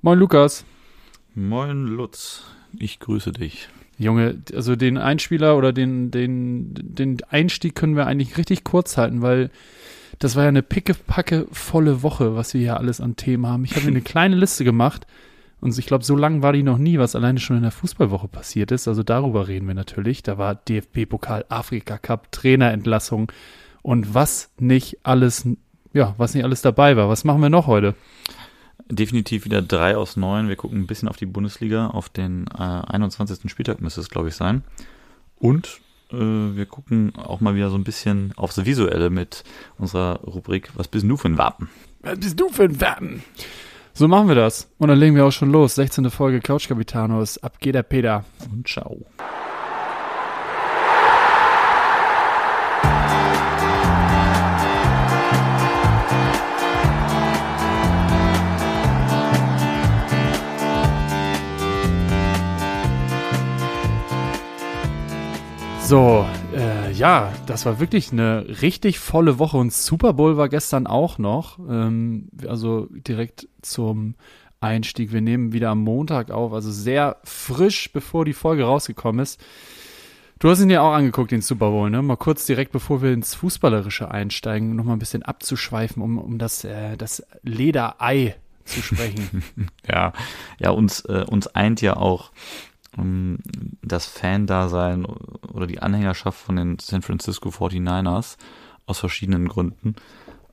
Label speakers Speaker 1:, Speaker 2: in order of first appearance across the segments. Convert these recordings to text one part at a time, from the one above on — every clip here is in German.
Speaker 1: Moin Lukas.
Speaker 2: Moin Lutz, ich grüße dich.
Speaker 1: Junge, also den Einspieler oder den, den, den Einstieg können wir eigentlich richtig kurz halten, weil das war ja eine pickepacke volle Woche, was wir hier alles an Themen haben. Ich habe mir eine kleine Liste gemacht und ich glaube, so lang war die noch nie, was alleine schon in der Fußballwoche passiert ist. Also darüber reden wir natürlich. Da war DFB-Pokal, Afrika Cup, Trainerentlassung und was nicht alles, ja, was nicht alles dabei war. Was machen wir noch heute?
Speaker 2: Definitiv wieder drei aus neun. Wir gucken ein bisschen auf die Bundesliga. Auf den äh, 21. Spieltag müsste es, glaube ich, sein. Und äh, wir gucken auch mal wieder so ein bisschen aufs Visuelle mit unserer Rubrik Was bist du für ein Wappen?
Speaker 1: Was bist du für ein Wappen? So machen wir das. Und dann legen wir auch schon los. 16. Folge Couch Capitanos. Ab geht der Peter.
Speaker 2: Und ciao.
Speaker 1: So, äh, ja, das war wirklich eine richtig volle Woche und Super Bowl war gestern auch noch. Ähm, also direkt zum Einstieg. Wir nehmen wieder am Montag auf, also sehr frisch, bevor die Folge rausgekommen ist. Du hast ihn ja auch angeguckt, den Super Bowl, ne? Mal kurz direkt, bevor wir ins Fußballerische einsteigen, nochmal ein bisschen abzuschweifen, um, um das, äh, das Lederei zu sprechen.
Speaker 2: ja, ja, uns, äh, uns eint ja auch das Fan-Dasein oder die Anhängerschaft von den San Francisco 49ers aus verschiedenen Gründen.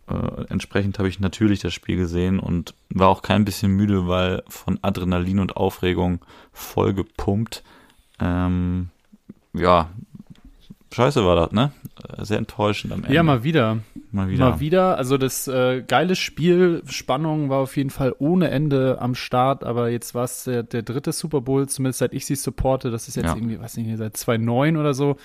Speaker 2: Äh, entsprechend habe ich natürlich das Spiel gesehen und war auch kein bisschen müde, weil von Adrenalin und Aufregung voll gepumpt. Ähm, ja, scheiße war das, ne? Sehr enttäuschend am Ende.
Speaker 1: Ja, mal wieder. Mal wieder. Mal wieder. Also das äh, geile Spiel, Spannung war auf jeden Fall ohne Ende am Start, aber jetzt war es der, der dritte Super Bowl, zumindest seit ich sie supporte. Das ist jetzt ja. irgendwie, weiß nicht, seit 2009 oder so.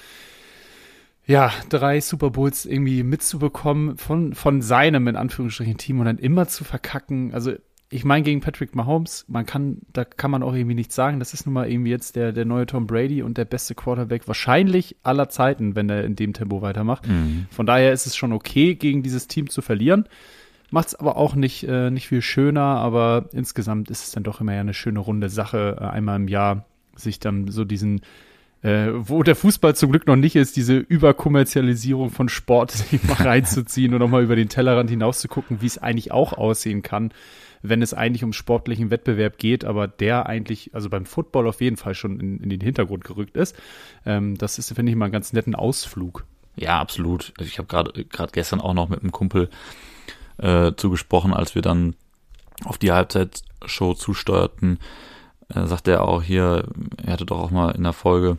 Speaker 1: Ja, drei Super Bowls irgendwie mitzubekommen von, von seinem, in Anführungsstrichen, Team und dann immer zu verkacken. Also ich meine, gegen Patrick Mahomes, man kann, da kann man auch irgendwie nichts sagen. Das ist nun mal irgendwie jetzt der, der neue Tom Brady und der beste Quarterback wahrscheinlich aller Zeiten, wenn er in dem Tempo weitermacht. Mhm. Von daher ist es schon okay, gegen dieses Team zu verlieren. Macht es aber auch nicht, äh, nicht viel schöner, aber insgesamt ist es dann doch immer ja eine schöne runde Sache, äh, einmal im Jahr sich dann so diesen äh, wo der Fußball zum Glück noch nicht ist, diese Überkommerzialisierung von Sport mal reinzuziehen und nochmal über den Tellerrand hinaus zu gucken, wie es eigentlich auch aussehen kann wenn es eigentlich um sportlichen Wettbewerb geht, aber der eigentlich, also beim Football auf jeden Fall schon in, in den Hintergrund gerückt ist. Ähm, das ist, finde ich, mal einen ganz netten Ausflug.
Speaker 2: Ja, absolut. Also ich habe gerade gestern auch noch mit einem Kumpel äh, zugesprochen, als wir dann auf die Halbzeitshow zusteuerten, äh, sagte er auch hier, er hatte doch auch mal in der Folge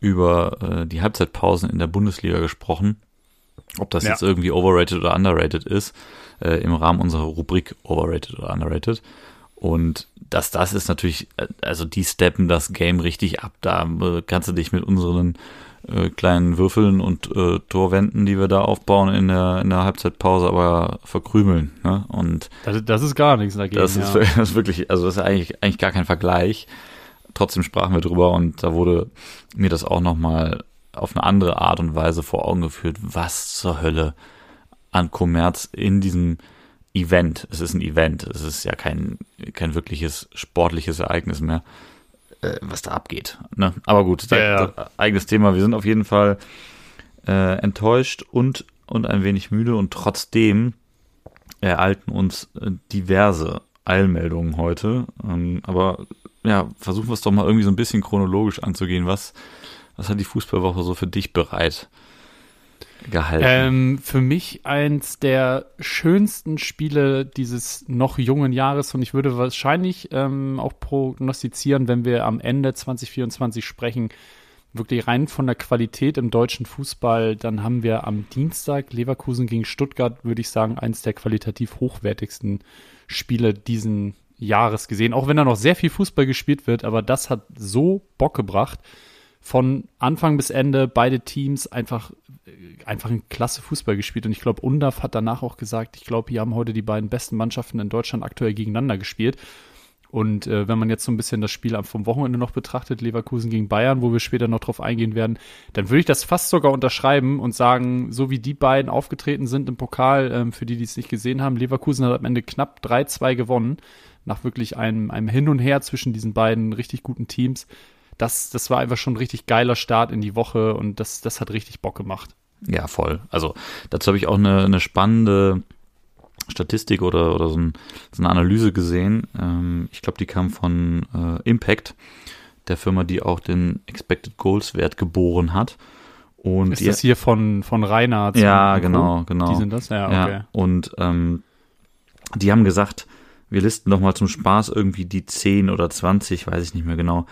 Speaker 2: über äh, die Halbzeitpausen in der Bundesliga gesprochen, ob das ja. jetzt irgendwie overrated oder underrated ist äh, im Rahmen unserer Rubrik Overrated oder Underrated. Und das, das ist natürlich, äh, also die steppen das Game richtig ab. Da äh, kannst du dich mit unseren äh, kleinen Würfeln und äh, Torwänden, die wir da aufbauen in der, in der Halbzeitpause, aber verkrümeln. Ne? Und
Speaker 1: das, das ist gar nichts dagegen.
Speaker 2: Das ist, das ist wirklich, also das ist eigentlich, eigentlich gar kein Vergleich. Trotzdem sprachen wir drüber und da wurde mir das auch nochmal auf eine andere Art und Weise vor Augen geführt, was zur Hölle an Kommerz in diesem Event. Es ist ein Event, es ist ja kein, kein wirkliches sportliches Ereignis mehr, äh, was da abgeht. Ne? Aber gut, ja, ja. eigenes Thema. Wir sind auf jeden Fall äh, enttäuscht und, und ein wenig müde und trotzdem ereilten uns äh, diverse Eilmeldungen heute. Ähm, aber ja, versuchen wir es doch mal irgendwie so ein bisschen chronologisch anzugehen. Was, was hat die Fußballwoche so für dich bereit? gehalten?
Speaker 1: Ähm, für mich eins der schönsten Spiele dieses noch jungen Jahres und ich würde wahrscheinlich ähm, auch prognostizieren, wenn wir am Ende 2024 sprechen, wirklich rein von der Qualität im deutschen Fußball, dann haben wir am Dienstag Leverkusen gegen Stuttgart, würde ich sagen, eins der qualitativ hochwertigsten Spiele diesen Jahres gesehen. Auch wenn da noch sehr viel Fußball gespielt wird, aber das hat so Bock gebracht von Anfang bis Ende beide Teams einfach, einfach ein klasse Fußball gespielt. Und ich glaube, Undaf hat danach auch gesagt, ich glaube, hier haben heute die beiden besten Mannschaften in Deutschland aktuell gegeneinander gespielt. Und äh, wenn man jetzt so ein bisschen das Spiel vom Wochenende noch betrachtet, Leverkusen gegen Bayern, wo wir später noch drauf eingehen werden, dann würde ich das fast sogar unterschreiben und sagen, so wie die beiden aufgetreten sind im Pokal, ähm, für die, die es nicht gesehen haben, Leverkusen hat am Ende knapp 3-2 gewonnen nach wirklich einem, einem Hin und Her zwischen diesen beiden richtig guten Teams. Das, das war einfach schon ein richtig geiler Start in die Woche und das, das hat richtig Bock gemacht.
Speaker 2: Ja, voll. Also dazu habe ich auch eine, eine spannende Statistik oder, oder so, ein, so eine Analyse gesehen. Ähm, ich glaube, die kam von äh, Impact, der Firma, die auch den Expected Goals Wert geboren hat. Und
Speaker 1: ist die, das hier von, von Reinhardt?
Speaker 2: Ja, genau, genau.
Speaker 1: Die sind das? Ja, okay. Ja,
Speaker 2: und ähm, die haben gesagt, wir listen doch mal zum Spaß irgendwie die 10 oder 20, weiß ich nicht mehr genau,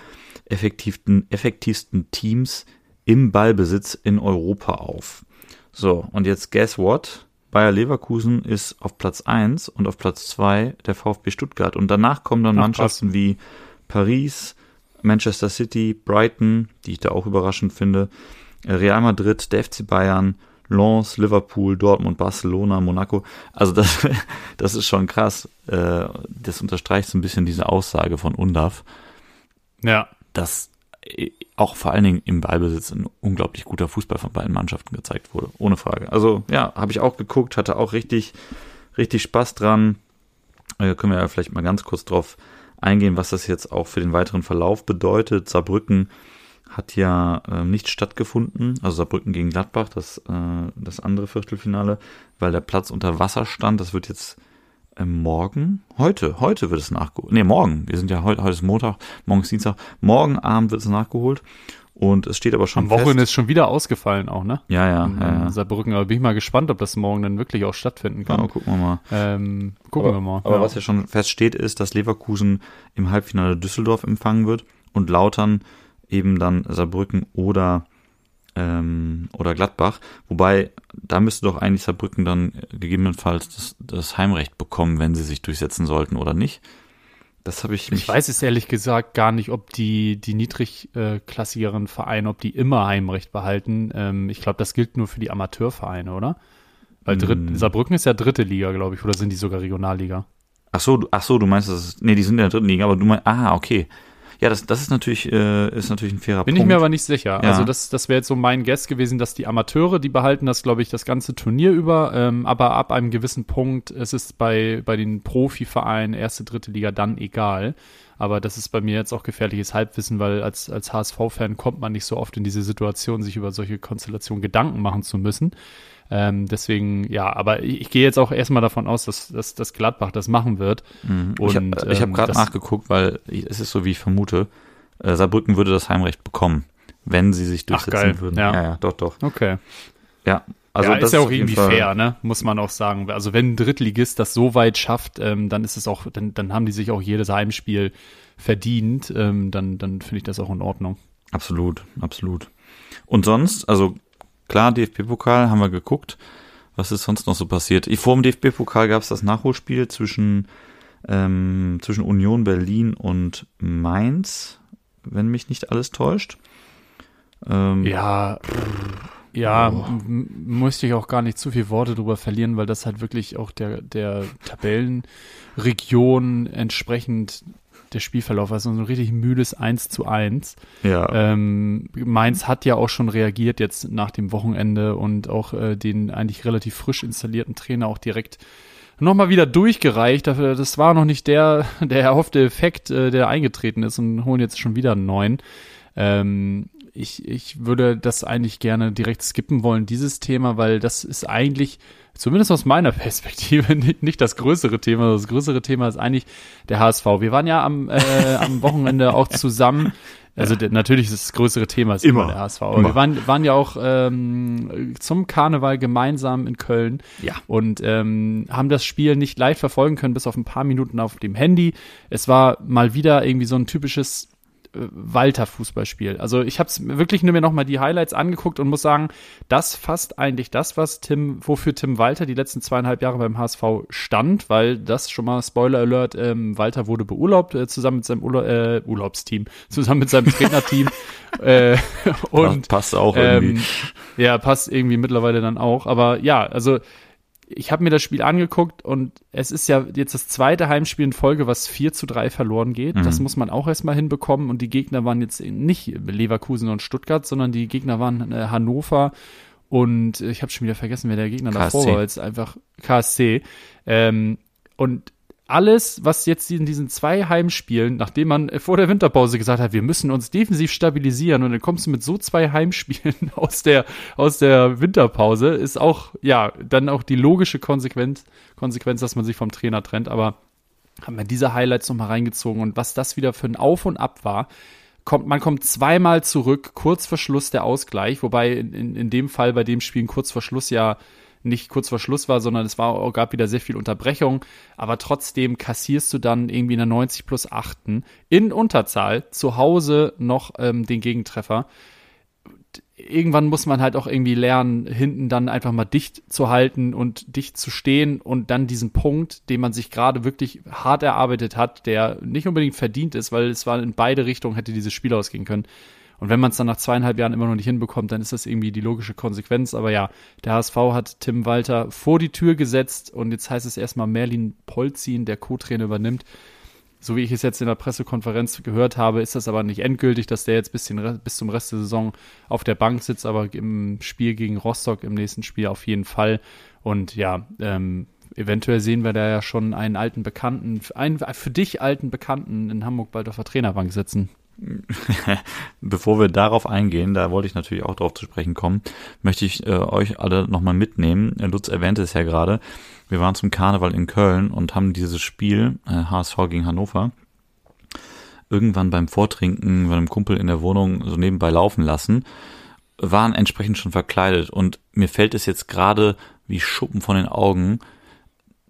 Speaker 2: effektivsten, effektivsten Teams im Ballbesitz in Europa auf. So, und jetzt guess what? Bayer Leverkusen ist auf Platz 1 und auf Platz 2 der VfB Stuttgart. Und danach kommen dann Ach, Mannschaften krass. wie Paris, Manchester City, Brighton, die ich da auch überraschend finde, Real Madrid, der FC Bayern, Lens, Liverpool, Dortmund, Barcelona, Monaco. Also das, das ist schon krass. Äh, das unterstreicht so ein bisschen diese Aussage von Undaf.
Speaker 1: Ja.
Speaker 2: Dass äh, auch vor allen Dingen im Ballbesitz ein unglaublich guter Fußball von beiden Mannschaften gezeigt wurde. Ohne Frage. Also ja, habe ich auch geguckt, hatte auch richtig, richtig Spaß dran. Äh, können wir ja vielleicht mal ganz kurz drauf eingehen, was das jetzt auch für den weiteren Verlauf bedeutet. Saarbrücken hat ja äh, nicht stattgefunden, also Saarbrücken gegen Gladbach, das, äh, das andere Viertelfinale, weil der Platz unter Wasser stand. Das wird jetzt äh, morgen, heute, heute wird es nachgeholt. Nee, morgen. Wir sind ja heute, heute ist Montag, morgen ist Dienstag. Morgen Abend wird es nachgeholt. Und es steht aber schon
Speaker 1: Am Wochenende ist schon wieder ausgefallen auch, ne?
Speaker 2: Ja, ja. In, ja,
Speaker 1: ja. Saarbrücken, aber bin ich mal gespannt, ob das morgen dann wirklich auch stattfinden kann. Ja,
Speaker 2: gucken wir mal.
Speaker 1: Ähm, gucken
Speaker 2: aber,
Speaker 1: wir mal.
Speaker 2: Aber ja. was ja schon feststeht, ist, dass Leverkusen im Halbfinale Düsseldorf empfangen wird und Lautern eben dann Saarbrücken oder ähm, oder Gladbach. Wobei, da müsste doch eigentlich Saarbrücken dann gegebenenfalls das, das Heimrecht bekommen, wenn sie sich durchsetzen sollten oder nicht. Das habe ich.
Speaker 1: Ich weiß es ehrlich gesagt gar nicht, ob die, die niedrigklassigeren Vereine, ob die immer Heimrecht behalten. Ähm, ich glaube, das gilt nur für die Amateurvereine, oder? Weil Dritt, mm. Saarbrücken ist ja dritte Liga, glaube ich, oder sind die sogar Regionalliga?
Speaker 2: Ach so, ach so, du meinst, das ist, nee, die sind in der dritten Liga, aber du meinst, ah, okay. Ja, das, das ist natürlich, äh, ist natürlich ein fairer
Speaker 1: Bin
Speaker 2: Punkt.
Speaker 1: ich mir aber nicht sicher. Ja. Also das, das wäre jetzt so mein Guess gewesen, dass die Amateure, die behalten das, glaube ich, das ganze Turnier über. Ähm, aber ab einem gewissen Punkt ist es bei, bei den Profivereinen, erste, dritte Liga, dann egal. Aber das ist bei mir jetzt auch gefährliches Halbwissen, weil als, als HSV-Fan kommt man nicht so oft in diese Situation, sich über solche Konstellationen Gedanken machen zu müssen. Ähm, deswegen, ja, aber ich, ich gehe jetzt auch erstmal davon aus, dass, dass, dass Gladbach das machen wird.
Speaker 2: Mhm. Und, ich habe ähm, hab gerade nachgeguckt, weil es ist so, wie ich vermute, äh, Saarbrücken würde das Heimrecht bekommen, wenn sie sich durchsetzen
Speaker 1: Ach,
Speaker 2: würden.
Speaker 1: Ja.
Speaker 2: ja, ja, doch, doch.
Speaker 1: Okay.
Speaker 2: Ja,
Speaker 1: also ja, das ist ja auch irgendwie fair, ne? Muss man auch sagen. Also wenn ein Drittligist das so weit schafft, ähm, dann ist es auch, dann, dann haben die sich auch jedes Heimspiel verdient. Ähm, dann, dann finde ich das auch in Ordnung.
Speaker 2: Absolut, absolut. Und sonst, also Klar, DFB-Pokal haben wir geguckt. Was ist sonst noch so passiert? Vor dem DFB-Pokal gab es das Nachholspiel zwischen, ähm, zwischen Union Berlin und Mainz, wenn mich nicht alles täuscht.
Speaker 1: Ähm, ja, ja, oh. musste ich auch gar nicht zu viel Worte drüber verlieren, weil das halt wirklich auch der, der Tabellenregion entsprechend der Spielverlauf, also so ein richtig müdes 1 zu 1.
Speaker 2: Ja.
Speaker 1: Ähm, Mainz hat ja auch schon reagiert jetzt nach dem Wochenende und auch äh, den eigentlich relativ frisch installierten Trainer auch direkt nochmal wieder durchgereicht. Das war noch nicht der, der erhoffte Effekt, äh, der eingetreten ist und holen jetzt schon wieder einen neuen. Ähm, ich, ich würde das eigentlich gerne direkt skippen wollen, dieses Thema, weil das ist eigentlich zumindest aus meiner Perspektive, nicht, nicht das größere Thema. Das größere Thema ist eigentlich der HSV. Wir waren ja am, äh, am Wochenende auch zusammen. Also der, natürlich ist das größere Thema ist immer, immer der HSV. Aber wir waren, waren ja auch ähm, zum Karneval gemeinsam in Köln
Speaker 2: ja.
Speaker 1: und ähm, haben das Spiel nicht live verfolgen können, bis auf ein paar Minuten auf dem Handy. Es war mal wieder irgendwie so ein typisches Walter Fußballspiel. Also ich habe wirklich nur mir nochmal die Highlights angeguckt und muss sagen, das fasst eigentlich das, was Tim, wofür Tim Walter die letzten zweieinhalb Jahre beim HSV stand, weil das schon mal Spoiler Alert, ähm, Walter wurde beurlaubt äh, zusammen mit seinem Urla äh, Urlaubsteam, zusammen mit seinem Trainerteam äh, und
Speaker 2: passt auch irgendwie. Ähm,
Speaker 1: ja, passt irgendwie mittlerweile dann auch. Aber ja, also ich habe mir das Spiel angeguckt und es ist ja jetzt das zweite Heimspiel in Folge, was 4 zu 3 verloren geht. Mhm. Das muss man auch erstmal hinbekommen. Und die Gegner waren jetzt nicht Leverkusen und Stuttgart, sondern die Gegner waren äh, Hannover und ich habe schon wieder vergessen, wer der Gegner KSC. davor war, es einfach KSC. Ähm, und alles, was jetzt in diesen zwei Heimspielen, nachdem man vor der Winterpause gesagt hat, wir müssen uns defensiv stabilisieren und dann kommst du mit so zwei Heimspielen aus der, aus der Winterpause, ist auch, ja, dann auch die logische Konsequenz, Konsequenz, dass man sich vom Trainer trennt, aber haben wir diese Highlights nochmal reingezogen und was das wieder für ein Auf und Ab war, kommt, man kommt zweimal zurück, kurz vor Schluss der Ausgleich, wobei in, in, dem Fall bei dem Spielen kurz vor Schluss ja nicht kurz vor Schluss war, sondern es war, gab wieder sehr viel Unterbrechung. Aber trotzdem kassierst du dann irgendwie in der 90 plus 8. in Unterzahl zu Hause noch ähm, den Gegentreffer. Irgendwann muss man halt auch irgendwie lernen, hinten dann einfach mal dicht zu halten und dicht zu stehen und dann diesen Punkt, den man sich gerade wirklich hart erarbeitet hat, der nicht unbedingt verdient ist, weil es war in beide Richtungen hätte dieses Spiel ausgehen können und wenn man es dann nach zweieinhalb Jahren immer noch nicht hinbekommt, dann ist das irgendwie die logische Konsequenz. Aber ja, der HSV hat Tim Walter vor die Tür gesetzt und jetzt heißt es erstmal Merlin Polzin, der Co-Trainer übernimmt. So wie ich es jetzt in der Pressekonferenz gehört habe, ist das aber nicht endgültig, dass der jetzt bis, bis zum Rest der Saison auf der Bank sitzt, aber im Spiel gegen Rostock im nächsten Spiel auf jeden Fall. Und ja, ähm, eventuell sehen wir da ja schon einen alten Bekannten, einen für dich alten Bekannten in Hamburg bald auf der Trainerbank sitzen.
Speaker 2: Bevor wir darauf eingehen, da wollte ich natürlich auch darauf zu sprechen kommen, möchte ich äh, euch alle nochmal mitnehmen. Lutz erwähnte es ja gerade. Wir waren zum Karneval in Köln und haben dieses Spiel, äh, HSV gegen Hannover, irgendwann beim Vortrinken bei einem Kumpel in der Wohnung so nebenbei laufen lassen, waren entsprechend schon verkleidet und mir fällt es jetzt gerade wie Schuppen von den Augen,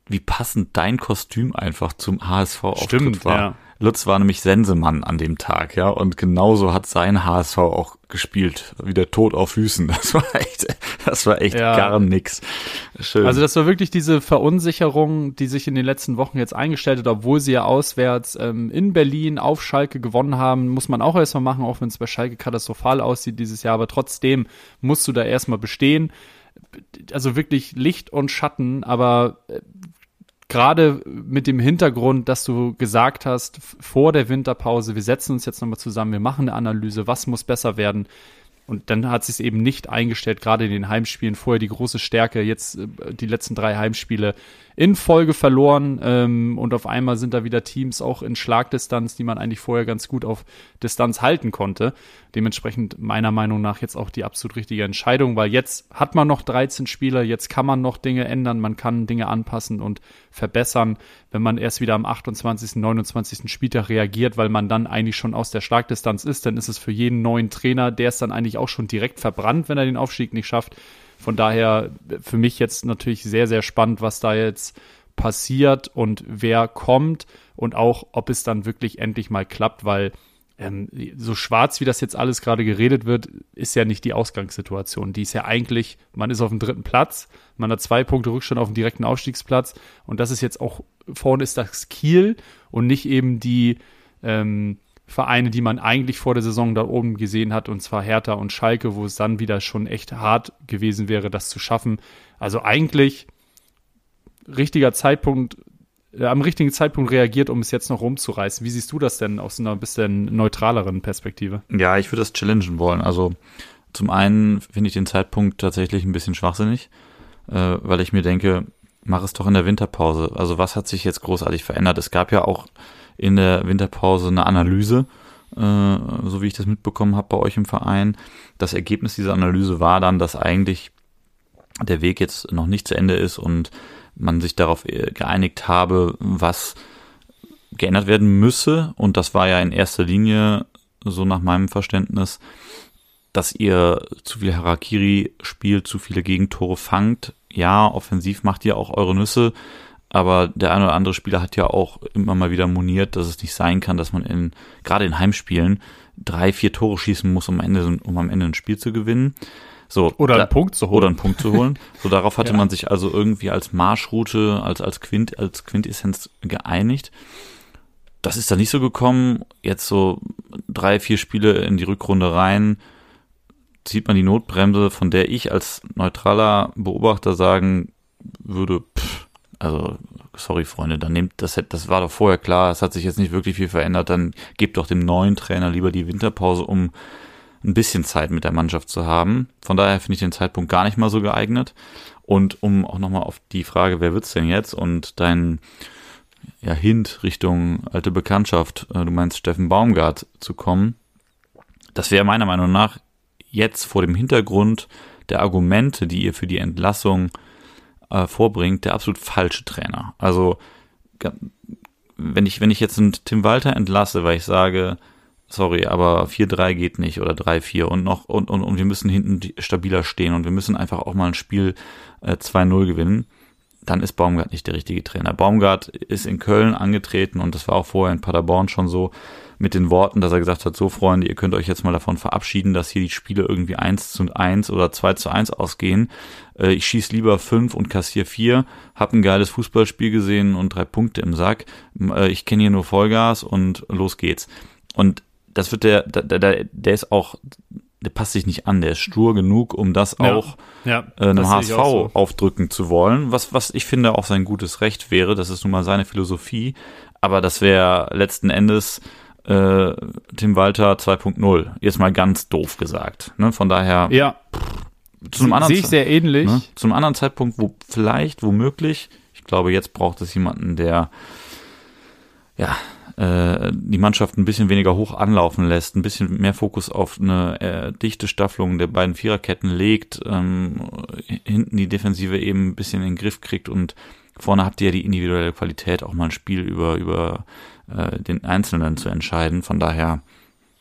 Speaker 2: wie passend dein Kostüm einfach zum HSV-Auftritt war. Ja. Lutz war nämlich Sensemann an dem Tag, ja, und genauso hat sein HSV auch gespielt, wie der Tod auf Füßen. Das war echt, das war echt ja. gar nix.
Speaker 1: Schön. Also das war wirklich diese Verunsicherung, die sich in den letzten Wochen jetzt eingestellt hat, obwohl sie ja auswärts ähm, in Berlin auf Schalke gewonnen haben, muss man auch erstmal machen, auch wenn es bei Schalke katastrophal aussieht dieses Jahr, aber trotzdem musst du da erstmal bestehen also wirklich Licht und Schatten, aber äh, gerade mit dem Hintergrund, dass du gesagt hast, vor der Winterpause, wir setzen uns jetzt nochmal zusammen, wir machen eine Analyse, was muss besser werden. Und dann hat sich eben nicht eingestellt, gerade in den Heimspielen. Vorher die große Stärke, jetzt äh, die letzten drei Heimspiele in Folge verloren ähm, und auf einmal sind da wieder Teams auch in Schlagdistanz, die man eigentlich vorher ganz gut auf Distanz halten konnte. Dementsprechend meiner Meinung nach jetzt auch die absolut richtige Entscheidung, weil jetzt hat man noch 13 Spieler, jetzt kann man noch Dinge ändern, man kann Dinge anpassen und verbessern, wenn man erst wieder am 28., 29. Spieltag reagiert, weil man dann eigentlich schon aus der Schlagdistanz ist, dann ist es für jeden neuen Trainer, der ist dann eigentlich auch schon direkt verbrannt, wenn er den Aufstieg nicht schafft. Von daher für mich jetzt natürlich sehr, sehr spannend, was da jetzt passiert und wer kommt und auch, ob es dann wirklich endlich mal klappt, weil ähm, so schwarz, wie das jetzt alles gerade geredet wird, ist ja nicht die Ausgangssituation. Die ist ja eigentlich, man ist auf dem dritten Platz, man hat zwei Punkte Rückstand auf dem direkten Aufstiegsplatz und das ist jetzt auch, vorne ist das Kiel und nicht eben die, ähm, Vereine, die man eigentlich vor der Saison da oben gesehen hat, und zwar Hertha und Schalke, wo es dann wieder schon echt hart gewesen wäre, das zu schaffen. Also eigentlich richtiger Zeitpunkt, äh, am richtigen Zeitpunkt reagiert, um es jetzt noch rumzureißen. Wie siehst du das denn aus einer bisschen neutraleren Perspektive?
Speaker 2: Ja, ich würde das challengen wollen. Also zum einen finde ich den Zeitpunkt tatsächlich ein bisschen schwachsinnig, äh, weil ich mir denke, mach es doch in der Winterpause. Also was hat sich jetzt großartig verändert? Es gab ja auch in der Winterpause eine Analyse, äh, so wie ich das mitbekommen habe bei euch im Verein. Das Ergebnis dieser Analyse war dann, dass eigentlich der Weg jetzt noch nicht zu Ende ist und man sich darauf äh, geeinigt habe, was geändert werden müsse. Und das war ja in erster Linie, so nach meinem Verständnis, dass ihr zu viel Harakiri spielt, zu viele Gegentore fangt. Ja, offensiv macht ihr auch eure Nüsse, aber der eine oder andere Spieler hat ja auch immer mal wieder moniert, dass es nicht sein kann, dass man in, gerade in Heimspielen, drei, vier Tore schießen muss, um am Ende, um am Ende ein Spiel zu gewinnen. So,
Speaker 1: oder einen da, Punkt zu holen.
Speaker 2: Oder einen Punkt zu holen. So, darauf hatte ja. man sich also irgendwie als Marschroute, als, als Quint, als Quintessenz geeinigt. Das ist da nicht so gekommen. Jetzt so drei, vier Spiele in die Rückrunde rein, zieht man die Notbremse, von der ich als neutraler Beobachter sagen würde, pff, also, sorry, Freunde, dann nehmt das, das war doch vorher klar, es hat sich jetzt nicht wirklich viel verändert, dann gebt doch dem neuen Trainer lieber die Winterpause, um ein bisschen Zeit mit der Mannschaft zu haben. Von daher finde ich den Zeitpunkt gar nicht mal so geeignet. Und um auch nochmal auf die Frage, wer wird's denn jetzt und dein ja, Hint Richtung alte Bekanntschaft, äh, du meinst Steffen Baumgart, zu kommen. Das wäre meiner Meinung nach jetzt vor dem Hintergrund der Argumente, die ihr für die Entlassung äh, vorbringt, der absolut falsche Trainer. Also wenn ich, wenn ich jetzt einen Tim Walter entlasse, weil ich sage, sorry, aber 4-3 geht nicht oder 3-4 und noch und, und, und wir müssen hinten stabiler stehen und wir müssen einfach auch mal ein Spiel äh, 2-0 gewinnen, dann ist Baumgart nicht der richtige Trainer. Baumgart ist in Köln angetreten und das war auch vorher in Paderborn schon so mit den Worten, dass er gesagt hat, so Freunde, ihr könnt euch jetzt mal davon verabschieden, dass hier die Spiele irgendwie 1 zu 1 oder 2 zu 1 ausgehen. Äh, ich schieß lieber 5 und kassier 4, hab ein geiles Fußballspiel gesehen und drei Punkte im Sack. Äh, ich kenne hier nur Vollgas und los geht's. Und das wird der, der, der, der ist auch, der passt sich nicht an, der ist stur genug, um das ja, auch ja, äh, einem HSV so. aufdrücken zu wollen, was, was ich finde auch sein gutes Recht wäre, das ist nun mal seine Philosophie, aber das wäre letzten Endes äh, Tim Walter 2.0, jetzt mal ganz doof gesagt. Ne? Von daher,
Speaker 1: ja.
Speaker 2: zu einem anderen
Speaker 1: sehe ich sehr ähnlich. Ne?
Speaker 2: Zu einem anderen Zeitpunkt, wo vielleicht, womöglich, ich glaube, jetzt braucht es jemanden, der ja, äh, die Mannschaft ein bisschen weniger hoch anlaufen lässt, ein bisschen mehr Fokus auf eine äh, dichte Staffelung der beiden Viererketten legt, ähm, hinten die Defensive eben ein bisschen in den Griff kriegt und vorne habt ihr ja die individuelle Qualität, auch mal ein Spiel über, über äh, den Einzelnen zu entscheiden. Von daher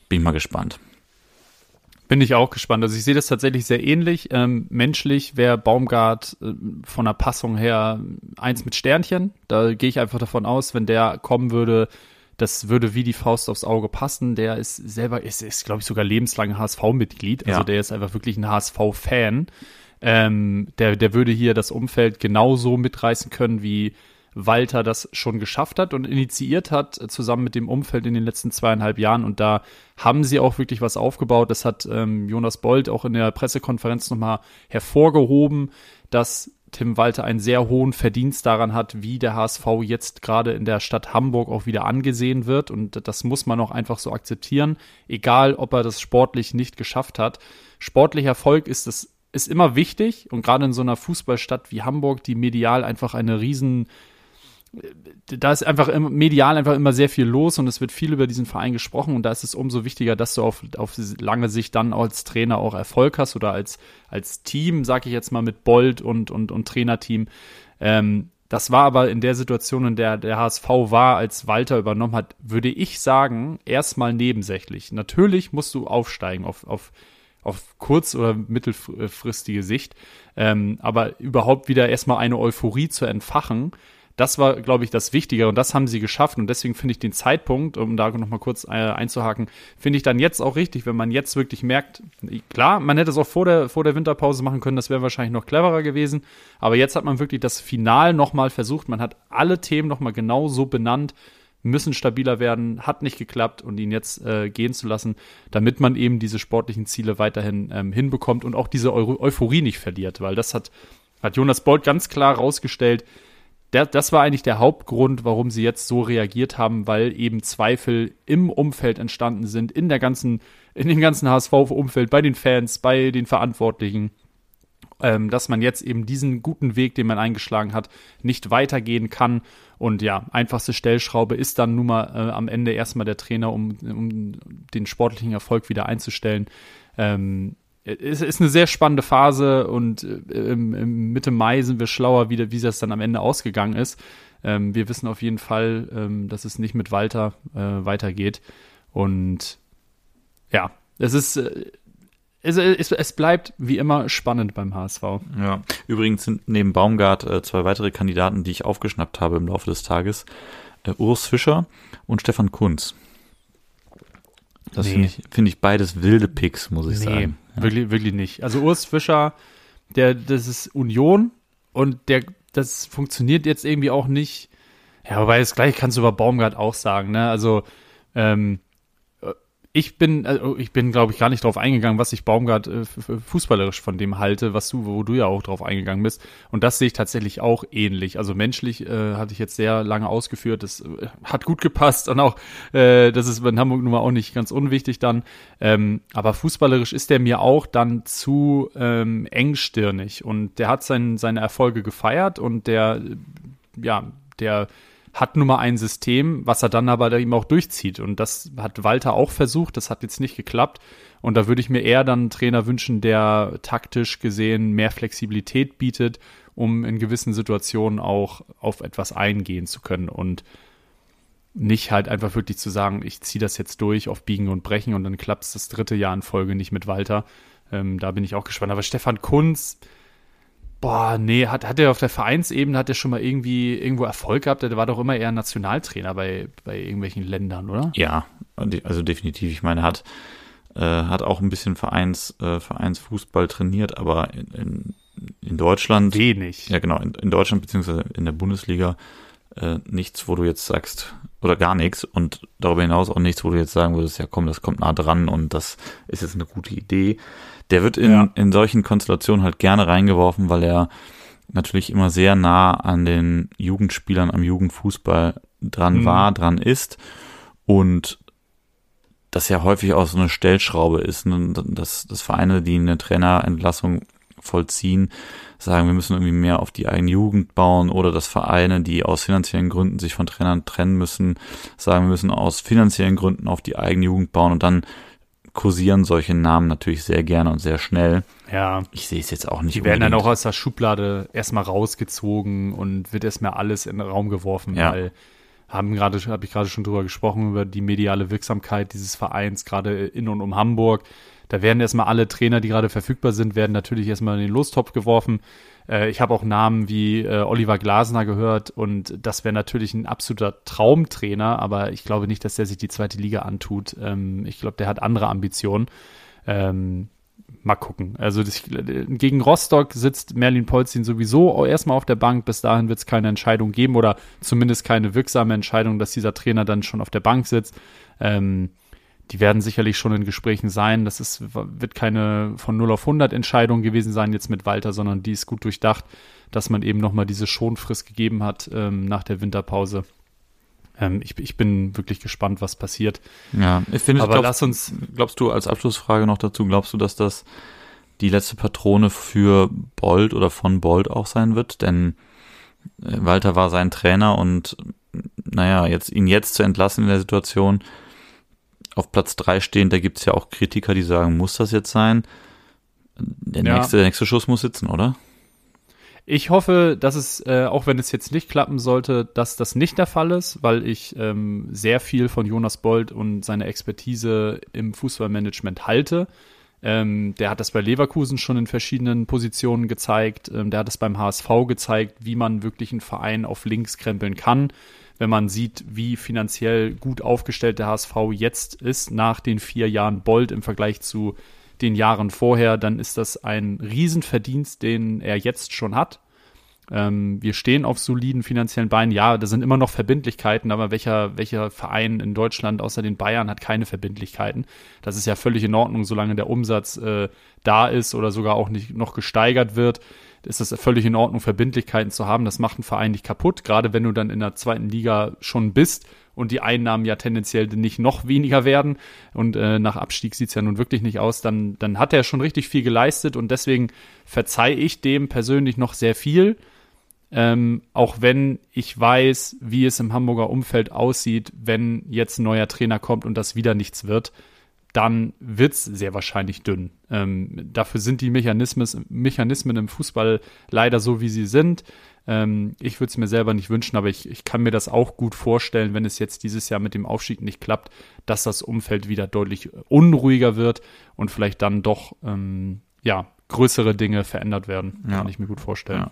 Speaker 2: bin ich mal gespannt.
Speaker 1: Bin ich auch gespannt. Also ich sehe das tatsächlich sehr ähnlich. Ähm, menschlich wäre Baumgart äh, von der Passung her eins mit Sternchen. Da gehe ich einfach davon aus, wenn der kommen würde, das würde wie die Faust aufs Auge passen. Der ist selber, ist, ist glaube ich, sogar lebenslang HSV-Mitglied. Also ja. der ist einfach wirklich ein HSV-Fan. Ähm, der, der würde hier das Umfeld genauso mitreißen können, wie Walter das schon geschafft hat und initiiert hat, zusammen mit dem Umfeld in den letzten zweieinhalb Jahren. Und da haben sie auch wirklich was aufgebaut. Das hat ähm, Jonas Bold auch in der Pressekonferenz nochmal hervorgehoben, dass Tim Walter einen sehr hohen Verdienst daran hat, wie der HSV jetzt gerade in der Stadt Hamburg auch wieder angesehen wird. Und das muss man auch einfach so akzeptieren, egal ob er das sportlich nicht geschafft hat. Sportlicher Erfolg ist es ist immer wichtig und gerade in so einer Fußballstadt wie Hamburg, die medial einfach eine riesen da ist einfach medial einfach immer sehr viel los und es wird viel über diesen Verein gesprochen und da ist es umso wichtiger, dass du auf, auf lange Sicht dann als Trainer auch Erfolg hast oder als, als Team, sag ich jetzt mal mit Bold und, und, und Trainerteam. Ähm, das war aber in der Situation, in der der HSV war, als Walter übernommen hat, würde ich sagen, erstmal nebensächlich. Natürlich musst du aufsteigen auf, auf, auf kurz- oder mittelfristige Sicht, ähm, aber überhaupt wieder erstmal eine Euphorie zu entfachen, das war, glaube ich, das Wichtige und das haben sie geschafft und deswegen finde ich den Zeitpunkt, um da nochmal kurz äh, einzuhaken, finde ich dann jetzt auch richtig, wenn man jetzt wirklich merkt, klar, man hätte es auch vor der, vor der Winterpause machen können, das wäre wahrscheinlich noch cleverer gewesen, aber jetzt hat man wirklich das Final nochmal versucht, man hat alle Themen nochmal genau so benannt, müssen stabiler werden, hat nicht geklappt und ihn jetzt äh, gehen zu lassen, damit man eben diese sportlichen Ziele weiterhin ähm, hinbekommt und auch diese Eu Euphorie nicht verliert, weil das hat, hat Jonas Bolt ganz klar rausgestellt, der, das war eigentlich der Hauptgrund, warum sie jetzt so reagiert haben, weil eben Zweifel im Umfeld entstanden sind, in der ganzen, in dem ganzen HSV-Umfeld, bei den Fans, bei den Verantwortlichen, ähm, dass man jetzt eben diesen guten Weg, den man eingeschlagen hat, nicht weitergehen kann. Und ja, einfachste Stellschraube ist dann nun mal äh, am Ende erstmal der Trainer, um, um den sportlichen Erfolg wieder einzustellen. Ähm, es ist eine sehr spannende Phase und äh, Mitte Mai sind wir schlauer, wie, wie das dann am Ende ausgegangen ist. Ähm, wir wissen auf jeden Fall, ähm, dass es nicht mit Walter äh, weitergeht. Und ja, es ist, äh, es, es, es, bleibt wie immer spannend beim HSV.
Speaker 2: Ja, übrigens sind neben Baumgart äh, zwei weitere Kandidaten, die ich aufgeschnappt habe im Laufe des Tages. Äh, Urs Fischer und Stefan Kunz. Das nee. finde ich, find ich beides wilde Picks, muss ich nee, sagen.
Speaker 1: Ja. Wirklich, wirklich nicht. Also Urs Fischer, der, das ist Union und der, das funktioniert jetzt irgendwie auch nicht. Ja, wobei das gleich kannst du über Baumgart auch sagen, ne? Also, ähm, ich bin, also ich bin, glaube ich, gar nicht drauf eingegangen, was ich Baumgart äh, fußballerisch von dem halte, was du, wo du ja auch drauf eingegangen bist. Und das sehe ich tatsächlich auch ähnlich. Also menschlich äh, hatte ich jetzt sehr lange ausgeführt. Das äh, hat gut gepasst und auch, äh, das ist in Hamburg nun mal auch nicht ganz unwichtig dann. Ähm, aber fußballerisch ist der mir auch dann zu ähm, engstirnig und der hat sein, seine Erfolge gefeiert und der, ja, der hat nun mal ein System, was er dann aber eben auch durchzieht. Und das hat Walter auch versucht, das hat jetzt nicht geklappt. Und da würde ich mir eher dann einen Trainer wünschen, der taktisch gesehen mehr Flexibilität bietet, um in gewissen Situationen auch auf etwas eingehen zu können und nicht halt einfach wirklich zu sagen, ich ziehe das jetzt durch auf Biegen und Brechen und dann klappt es das dritte Jahr in Folge nicht mit Walter. Ähm, da bin ich auch gespannt. Aber Stefan Kunz, boah, nee, hat, hat er auf der Vereinsebene, hat er schon mal irgendwie irgendwo Erfolg gehabt? Der war doch immer eher Nationaltrainer bei, bei irgendwelchen Ländern, oder?
Speaker 2: Ja, also definitiv. Ich meine, hat, äh, hat auch ein bisschen Vereins, äh, Vereinsfußball trainiert, aber in, in, in Deutschland.
Speaker 1: Wenig.
Speaker 2: Ja, genau, in, in Deutschland beziehungsweise in der Bundesliga äh, nichts, wo du jetzt sagst, oder gar nichts und darüber hinaus auch nichts, wo du jetzt sagen würdest, ja komm, das kommt nah dran und das ist jetzt eine gute Idee. Der wird in, ja. in solchen Konstellationen halt gerne reingeworfen, weil er natürlich immer sehr nah an den Jugendspielern am Jugendfußball dran mhm. war, dran ist und das ja häufig auch so eine Stellschraube ist, ne? dass, dass Vereine, die eine Trainerentlassung vollziehen, sagen, wir müssen irgendwie mehr auf die eigene Jugend bauen oder dass Vereine, die aus finanziellen Gründen sich von Trainern trennen müssen, sagen, wir müssen aus finanziellen Gründen auf die eigene Jugend bauen und dann kursieren solche Namen natürlich sehr gerne und sehr schnell.
Speaker 1: Ja.
Speaker 2: Ich sehe es jetzt auch nicht.
Speaker 1: Die werden dann auch aus der Schublade erstmal rausgezogen und wird erstmal alles in den Raum geworfen,
Speaker 2: ja.
Speaker 1: weil haben gerade, habe ich gerade schon drüber gesprochen, über die mediale Wirksamkeit dieses Vereins, gerade in und um Hamburg. Da werden erstmal alle Trainer, die gerade verfügbar sind, werden natürlich erstmal in den Lostopf geworfen. Äh, ich habe auch Namen wie äh, Oliver Glasner gehört und das wäre natürlich ein absoluter Traumtrainer, aber ich glaube nicht, dass der sich die zweite Liga antut. Ähm, ich glaube, der hat andere Ambitionen. Ähm, mal gucken. Also das, gegen Rostock sitzt Merlin Polzin sowieso erstmal auf der Bank. Bis dahin wird es keine Entscheidung geben oder zumindest keine wirksame Entscheidung, dass dieser Trainer dann schon auf der Bank sitzt. Ähm, die werden sicherlich schon in Gesprächen sein. Das ist, wird keine von 0 auf 100 Entscheidung gewesen sein jetzt mit Walter, sondern die ist gut durchdacht, dass man eben nochmal diese Schonfrist gegeben hat ähm, nach der Winterpause. Ähm, ich, ich, bin wirklich gespannt, was passiert.
Speaker 2: Ja, ich finde,
Speaker 1: aber
Speaker 2: glaubst,
Speaker 1: lass uns.
Speaker 2: Glaubst du als Abschlussfrage noch dazu, glaubst du, dass das die letzte Patrone für Bold oder von Bold auch sein wird? Denn äh, Walter war sein Trainer und naja, jetzt ihn jetzt zu entlassen in der Situation, auf Platz drei stehen, da gibt es ja auch Kritiker, die sagen, muss das jetzt sein? Der, ja. nächste, der nächste Schuss muss sitzen, oder?
Speaker 1: Ich hoffe, dass es, äh, auch wenn es jetzt nicht klappen sollte, dass das nicht der Fall ist, weil ich ähm, sehr viel von Jonas Bold und seiner Expertise im Fußballmanagement halte. Ähm, der hat das bei Leverkusen schon in verschiedenen Positionen gezeigt. Ähm, der hat es beim HSV gezeigt, wie man wirklich einen Verein auf links krempeln kann wenn man sieht, wie finanziell gut aufgestellt der HSV jetzt ist, nach den vier Jahren Bold im Vergleich zu den Jahren vorher, dann ist das ein Riesenverdienst, den er jetzt schon hat. Ähm, wir stehen auf soliden finanziellen Beinen. Ja, da sind immer noch Verbindlichkeiten, aber welcher, welcher Verein in Deutschland außer den Bayern hat keine Verbindlichkeiten? Das ist ja völlig in Ordnung, solange der Umsatz äh, da ist oder sogar auch nicht noch gesteigert wird ist es völlig in Ordnung, Verbindlichkeiten zu haben. Das macht einen Verein nicht kaputt, gerade wenn du dann in der zweiten Liga schon bist und die Einnahmen ja tendenziell nicht noch weniger werden. Und äh, nach Abstieg sieht's ja nun wirklich nicht aus, dann, dann hat er schon richtig viel geleistet und deswegen verzeih ich dem persönlich noch sehr viel. Ähm, auch wenn ich weiß, wie es im Hamburger Umfeld aussieht, wenn jetzt ein neuer Trainer kommt und das wieder nichts wird dann wird's sehr wahrscheinlich dünn. Ähm, dafür sind die Mechanismen, Mechanismen im Fußball leider so, wie sie sind. Ähm, ich würde es mir selber nicht wünschen, aber ich, ich kann mir das auch gut vorstellen, wenn es jetzt dieses Jahr mit dem Aufstieg nicht klappt, dass das Umfeld wieder deutlich unruhiger wird und vielleicht dann doch ähm, ja, größere Dinge verändert werden. Ja. Kann ich mir gut vorstellen. Ja.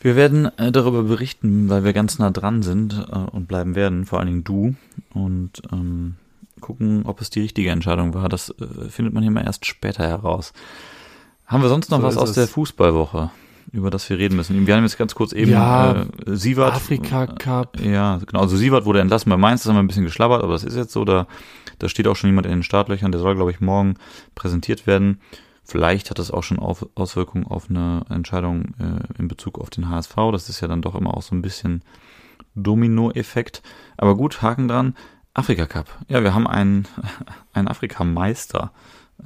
Speaker 2: Wir werden äh, darüber berichten, weil wir ganz nah dran sind äh, und bleiben werden, vor allen Dingen du. Und ähm, gucken, ob es die richtige Entscheidung war. Das äh, findet man hier mal erst später heraus. Haben wir sonst noch so was aus es. der Fußballwoche, über das wir reden müssen? Wir haben jetzt ganz kurz eben
Speaker 1: ja,
Speaker 2: äh, Sievert.
Speaker 1: Afrika Cup.
Speaker 2: Ja, genau. Also Sievert wurde entlassen bei Mainz, das haben wir ein bisschen geschlabbert, aber das ist jetzt so. Da, da steht auch schon jemand in den Startlöchern, der soll, glaube ich, morgen präsentiert werden. Vielleicht hat das auch schon auf, Auswirkungen auf eine Entscheidung äh, in Bezug auf den HSV. Das ist ja dann doch immer auch so ein bisschen Domino-Effekt. Aber gut, Haken dran. Afrika Cup. Ja, wir haben einen, einen Afrikameister,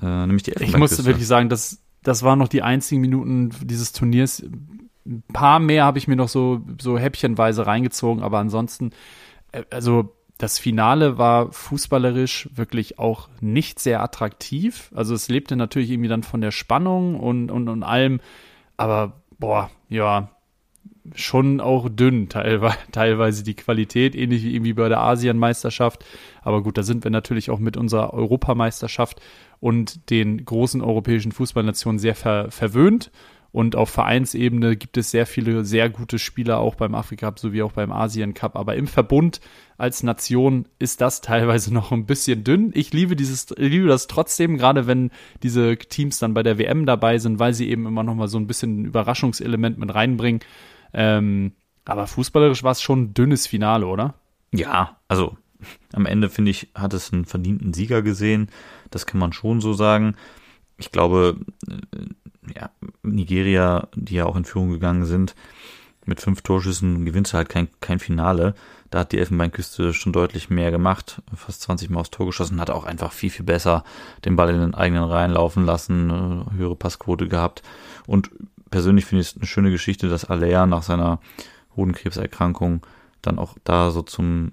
Speaker 2: äh, nämlich die
Speaker 1: Ich muss wirklich sagen, das, das waren noch die einzigen Minuten dieses Turniers, ein paar mehr habe ich mir noch so, so häppchenweise reingezogen, aber ansonsten, äh, also das Finale war fußballerisch wirklich auch nicht sehr attraktiv. Also es lebte natürlich irgendwie dann von der Spannung und, und, und allem, aber boah, ja, schon auch dünn teilweise, die Qualität, ähnlich wie irgendwie bei der Asienmeisterschaft. Aber gut, da sind wir natürlich auch mit unserer Europameisterschaft und den großen europäischen Fußballnationen sehr ver verwöhnt. Und auf Vereinsebene gibt es sehr viele sehr gute Spieler auch beim Afrika Cup sowie auch beim Asien Cup. Aber im Verbund als Nation ist das teilweise noch ein bisschen dünn. Ich liebe dieses, liebe das trotzdem, gerade wenn diese Teams dann bei der WM dabei sind, weil sie eben immer noch mal so ein bisschen ein Überraschungselement mit reinbringen. Ähm, aber fußballerisch war es schon ein dünnes Finale, oder?
Speaker 2: Ja, also am Ende finde ich, hat es einen verdienten Sieger gesehen. Das kann man schon so sagen. Ich glaube, äh, ja, Nigeria, die ja auch in Führung gegangen sind, mit fünf Torschüssen gewinnt halt kein, kein Finale. Da hat die Elfenbeinküste schon deutlich mehr gemacht, fast 20 Mal aufs Tor geschossen, hat auch einfach viel, viel besser den Ball in den eigenen Reihen laufen lassen, äh, höhere Passquote gehabt. Und persönlich finde ich es eine schöne Geschichte, dass Alea nach seiner Hodenkrebserkrankung dann auch da so zum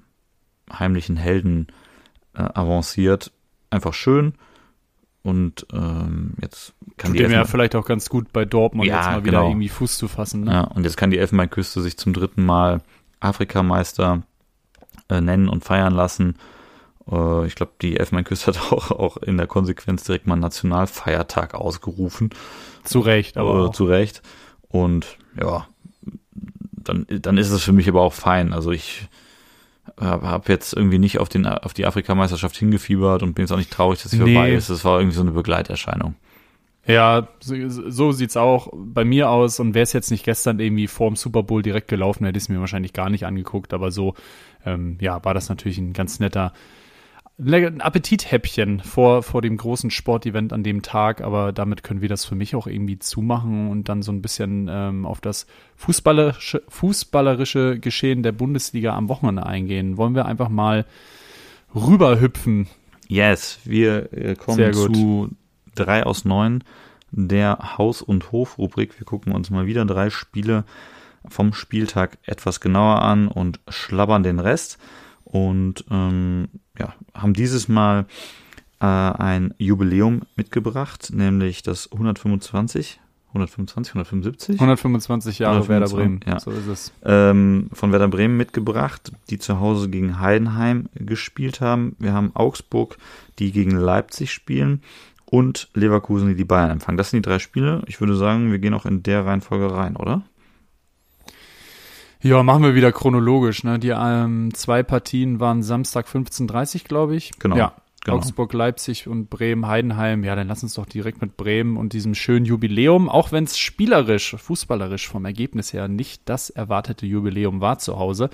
Speaker 2: heimlichen Helden äh, avanciert. Einfach schön. Und ähm, jetzt kann
Speaker 1: Tut
Speaker 2: die
Speaker 1: dem ja vielleicht auch ganz gut bei Dortmund ja, jetzt mal wieder genau. irgendwie Fuß zu fassen.
Speaker 2: Ne? Ja, und jetzt kann die Elfenbeinküste sich zum dritten Mal Afrikameister äh, nennen und feiern lassen. Äh, ich glaube, die Elfenbeinküste hat auch, auch in der Konsequenz direkt mal einen Nationalfeiertag ausgerufen.
Speaker 1: Zu Recht, aber.
Speaker 2: Äh, zu Recht. Und ja, dann, dann ist es für mich aber auch fein. Also ich habe hab jetzt irgendwie nicht auf, den, auf die Afrikameisterschaft hingefiebert und bin jetzt auch nicht traurig, dass sie nee. vorbei ist. Das war irgendwie so eine Begleiterscheinung.
Speaker 1: Ja, so, so sieht's auch bei mir aus. Und wäre es jetzt nicht gestern irgendwie vorm Super Bowl direkt gelaufen, hätte ich es mir wahrscheinlich gar nicht angeguckt. Aber so, ähm, ja, war das natürlich ein ganz netter ein Appetithäppchen vor, vor dem großen Sportevent an dem Tag, aber damit können wir das für mich auch irgendwie zumachen und dann so ein bisschen ähm, auf das fußballerische, fußballerische Geschehen der Bundesliga am Wochenende eingehen. Wollen wir einfach mal rüberhüpfen?
Speaker 2: Yes, wir äh, kommen zu drei aus neun der Haus- und Hof-Rubrik. Wir gucken uns mal wieder drei Spiele vom Spieltag etwas genauer an und schlabbern den Rest und ähm, ja, haben dieses Mal äh, ein Jubiläum mitgebracht, nämlich das 125 125, 175?
Speaker 1: 125 Jahre 125, Werder Bremen,
Speaker 2: ja. so ist es. Ähm, von Werder Bremen mitgebracht, die zu Hause gegen Heidenheim gespielt haben. Wir haben Augsburg, die gegen Leipzig spielen und Leverkusen, die die Bayern empfangen. Das sind die drei Spiele. Ich würde sagen, wir gehen auch in der Reihenfolge rein, oder?
Speaker 1: Ja, machen wir wieder chronologisch. Ne? Die ähm, zwei Partien waren Samstag 15.30 glaube ich.
Speaker 2: Genau.
Speaker 1: Ja,
Speaker 2: genau.
Speaker 1: Augsburg, Leipzig und Bremen, Heidenheim. Ja, dann lass uns doch direkt mit Bremen und diesem schönen Jubiläum, auch wenn es spielerisch, fußballerisch vom Ergebnis her nicht das erwartete Jubiläum war zu Hause.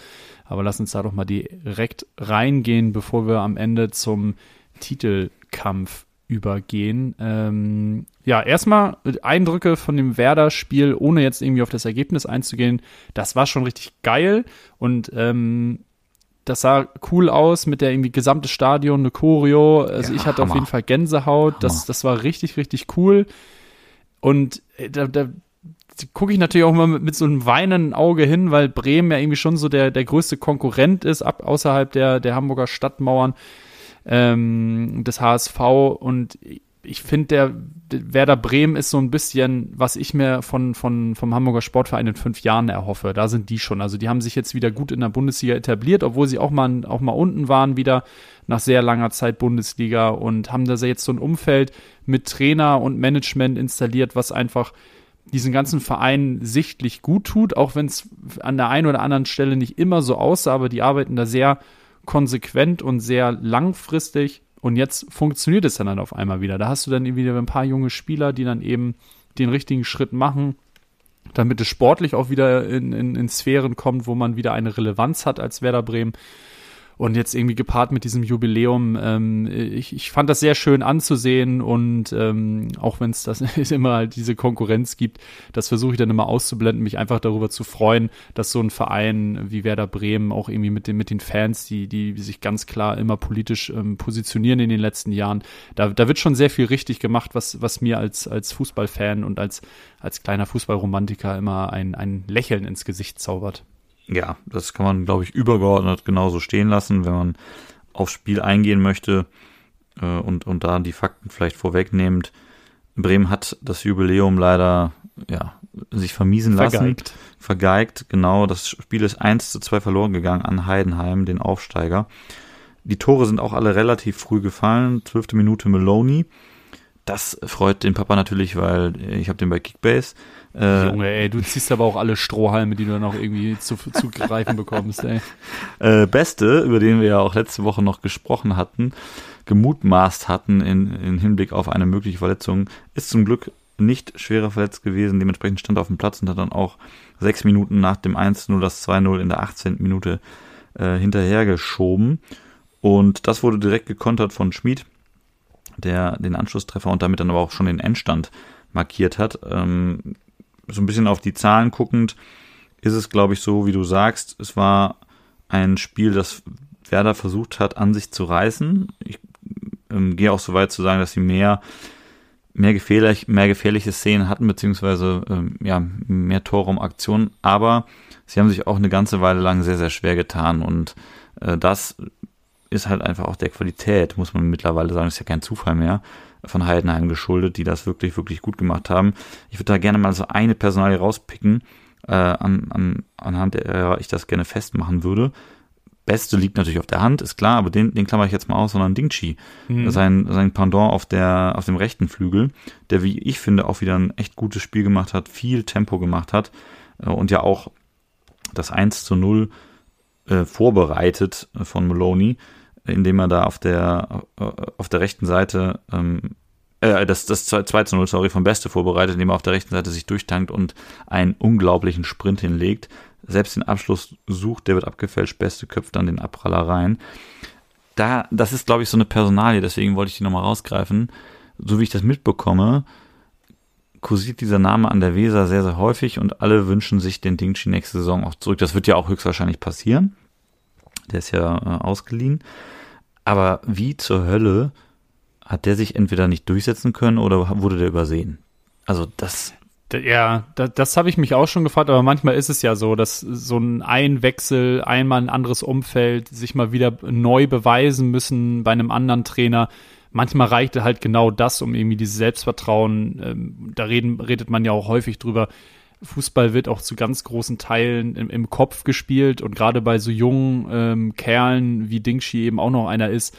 Speaker 1: Aber lass uns da doch mal direkt reingehen, bevor wir am Ende zum Titelkampf übergehen. Ähm, ja, erstmal Eindrücke von dem Werder-Spiel, ohne jetzt irgendwie auf das Ergebnis einzugehen. Das war schon richtig geil und ähm, das sah cool aus mit der irgendwie gesamte Stadion, eine Choreo. Also ja, ich hatte Hammer. auf jeden Fall Gänsehaut. Das, das war richtig, richtig cool. Und äh, da, da gucke ich natürlich auch immer mit, mit, so einem weinenden Auge hin, weil Bremen ja irgendwie schon so der, der größte Konkurrent ist, ab, außerhalb der, der Hamburger Stadtmauern ähm, des HSV. Und ich finde, der, der Werder Bremen ist so ein bisschen, was ich mir von, von, vom Hamburger Sportverein in fünf Jahren erhoffe. Da sind die schon. Also die haben sich jetzt wieder gut in der Bundesliga etabliert, obwohl sie auch mal, auch mal unten waren wieder nach sehr langer Zeit Bundesliga und haben da jetzt so ein Umfeld mit Trainer und Management installiert, was einfach diesen ganzen Verein sichtlich gut tut, auch wenn es an der einen oder anderen Stelle nicht immer so aussah, aber die arbeiten da sehr konsequent und sehr langfristig. Und jetzt funktioniert es dann, auf einmal wieder. Da hast du dann wieder ein paar junge Spieler, die dann eben den richtigen Schritt machen, damit es sportlich auch wieder in, in, in Sphären kommt, wo man wieder eine Relevanz hat als Werder Bremen. Und jetzt irgendwie gepaart mit diesem Jubiläum, ähm, ich, ich fand das sehr schön anzusehen und ähm, auch wenn es das immer halt diese Konkurrenz gibt, das versuche ich dann immer auszublenden, mich einfach darüber zu freuen, dass so ein Verein wie Werder Bremen auch irgendwie mit den, mit den Fans, die, die sich ganz klar immer politisch ähm, positionieren in den letzten Jahren, da, da wird schon sehr viel richtig gemacht, was, was mir als, als Fußballfan und als, als kleiner Fußballromantiker immer ein, ein Lächeln ins Gesicht zaubert
Speaker 2: ja, das kann man, glaube ich, übergeordnet genauso stehen lassen, wenn man aufs Spiel eingehen möchte äh, und, und da die Fakten vielleicht vorwegnehmend. Bremen hat das Jubiläum leider ja, sich vermiesen lassen. Vergeigt. Vergeigt, genau. Das Spiel ist 1 zu 2 verloren gegangen an Heidenheim, den Aufsteiger. Die Tore sind auch alle relativ früh gefallen. Zwölfte Minute Maloney. Das freut den Papa natürlich, weil ich habe den bei Kickbase.
Speaker 1: Äh, Junge, ey, du ziehst aber auch alle Strohhalme, die du dann auch irgendwie zu, zu greifen bekommst, ey.
Speaker 2: Äh, Beste, über den wir ja auch letzte Woche noch gesprochen hatten, gemutmaßt hatten in, in Hinblick auf eine mögliche Verletzung, ist zum Glück nicht schwerer verletzt gewesen. Dementsprechend stand er auf dem Platz und hat dann auch sechs Minuten nach dem 1-0 das 2-0 in der 18. Minute äh, hinterhergeschoben. Und das wurde direkt gekontert von Schmid, der den Anschlusstreffer und damit dann aber auch schon den Endstand markiert hat. Ähm, so ein bisschen auf die Zahlen guckend, ist es, glaube ich, so, wie du sagst, es war ein Spiel, das Werder versucht hat, an sich zu reißen. Ich ähm, gehe auch so weit zu sagen, dass sie mehr, mehr, gefährlich, mehr gefährliche Szenen hatten, beziehungsweise ähm, ja, mehr Torraumaktionen, aber sie haben sich auch eine ganze Weile lang sehr, sehr schwer getan und äh, das ist halt einfach auch der Qualität, muss man mittlerweile sagen, ist ja kein Zufall mehr, von Heidenheim geschuldet, die das wirklich, wirklich gut gemacht haben. Ich würde da gerne mal so eine Personalie rauspicken, äh, an, an, anhand der ich das gerne festmachen würde. Beste liegt natürlich auf der Hand, ist klar, aber den, den klammer ich jetzt mal aus, sondern Dingchi, mhm. sein, sein Pendant auf der, auf dem rechten Flügel, der, wie ich finde, auch wieder ein echt gutes Spiel gemacht hat, viel Tempo gemacht hat äh, und ja auch das 1 zu 0 äh, vorbereitet von Maloney indem er da auf der, auf der rechten Seite ähm, äh, das, das 2 zu 0, sorry, vom Beste vorbereitet, indem er auf der rechten Seite sich durchtankt und einen unglaublichen Sprint hinlegt. Selbst den Abschluss sucht, der wird abgefälscht, Beste köpft dann den Abpraller rein. Da, das ist, glaube ich, so eine Personalie, deswegen wollte ich die nochmal rausgreifen. So wie ich das mitbekomme, kursiert dieser Name an der Weser sehr, sehr häufig und alle wünschen sich den Dingchi nächste Saison auch zurück. Das wird ja auch höchstwahrscheinlich passieren. Der ist ja äh, ausgeliehen. Aber wie zur Hölle hat der sich entweder nicht durchsetzen können oder wurde der übersehen? Also das.
Speaker 1: Ja, das, das habe ich mich auch schon gefragt, aber manchmal ist es ja so, dass so ein Einwechsel, einmal ein anderes Umfeld, sich mal wieder neu beweisen müssen bei einem anderen Trainer. Manchmal reichte halt genau das, um irgendwie dieses Selbstvertrauen, ähm, da reden, redet man ja auch häufig drüber, Fußball wird auch zu ganz großen Teilen im, im Kopf gespielt und gerade bei so jungen ähm, Kerlen wie Dingshi eben auch noch einer ist.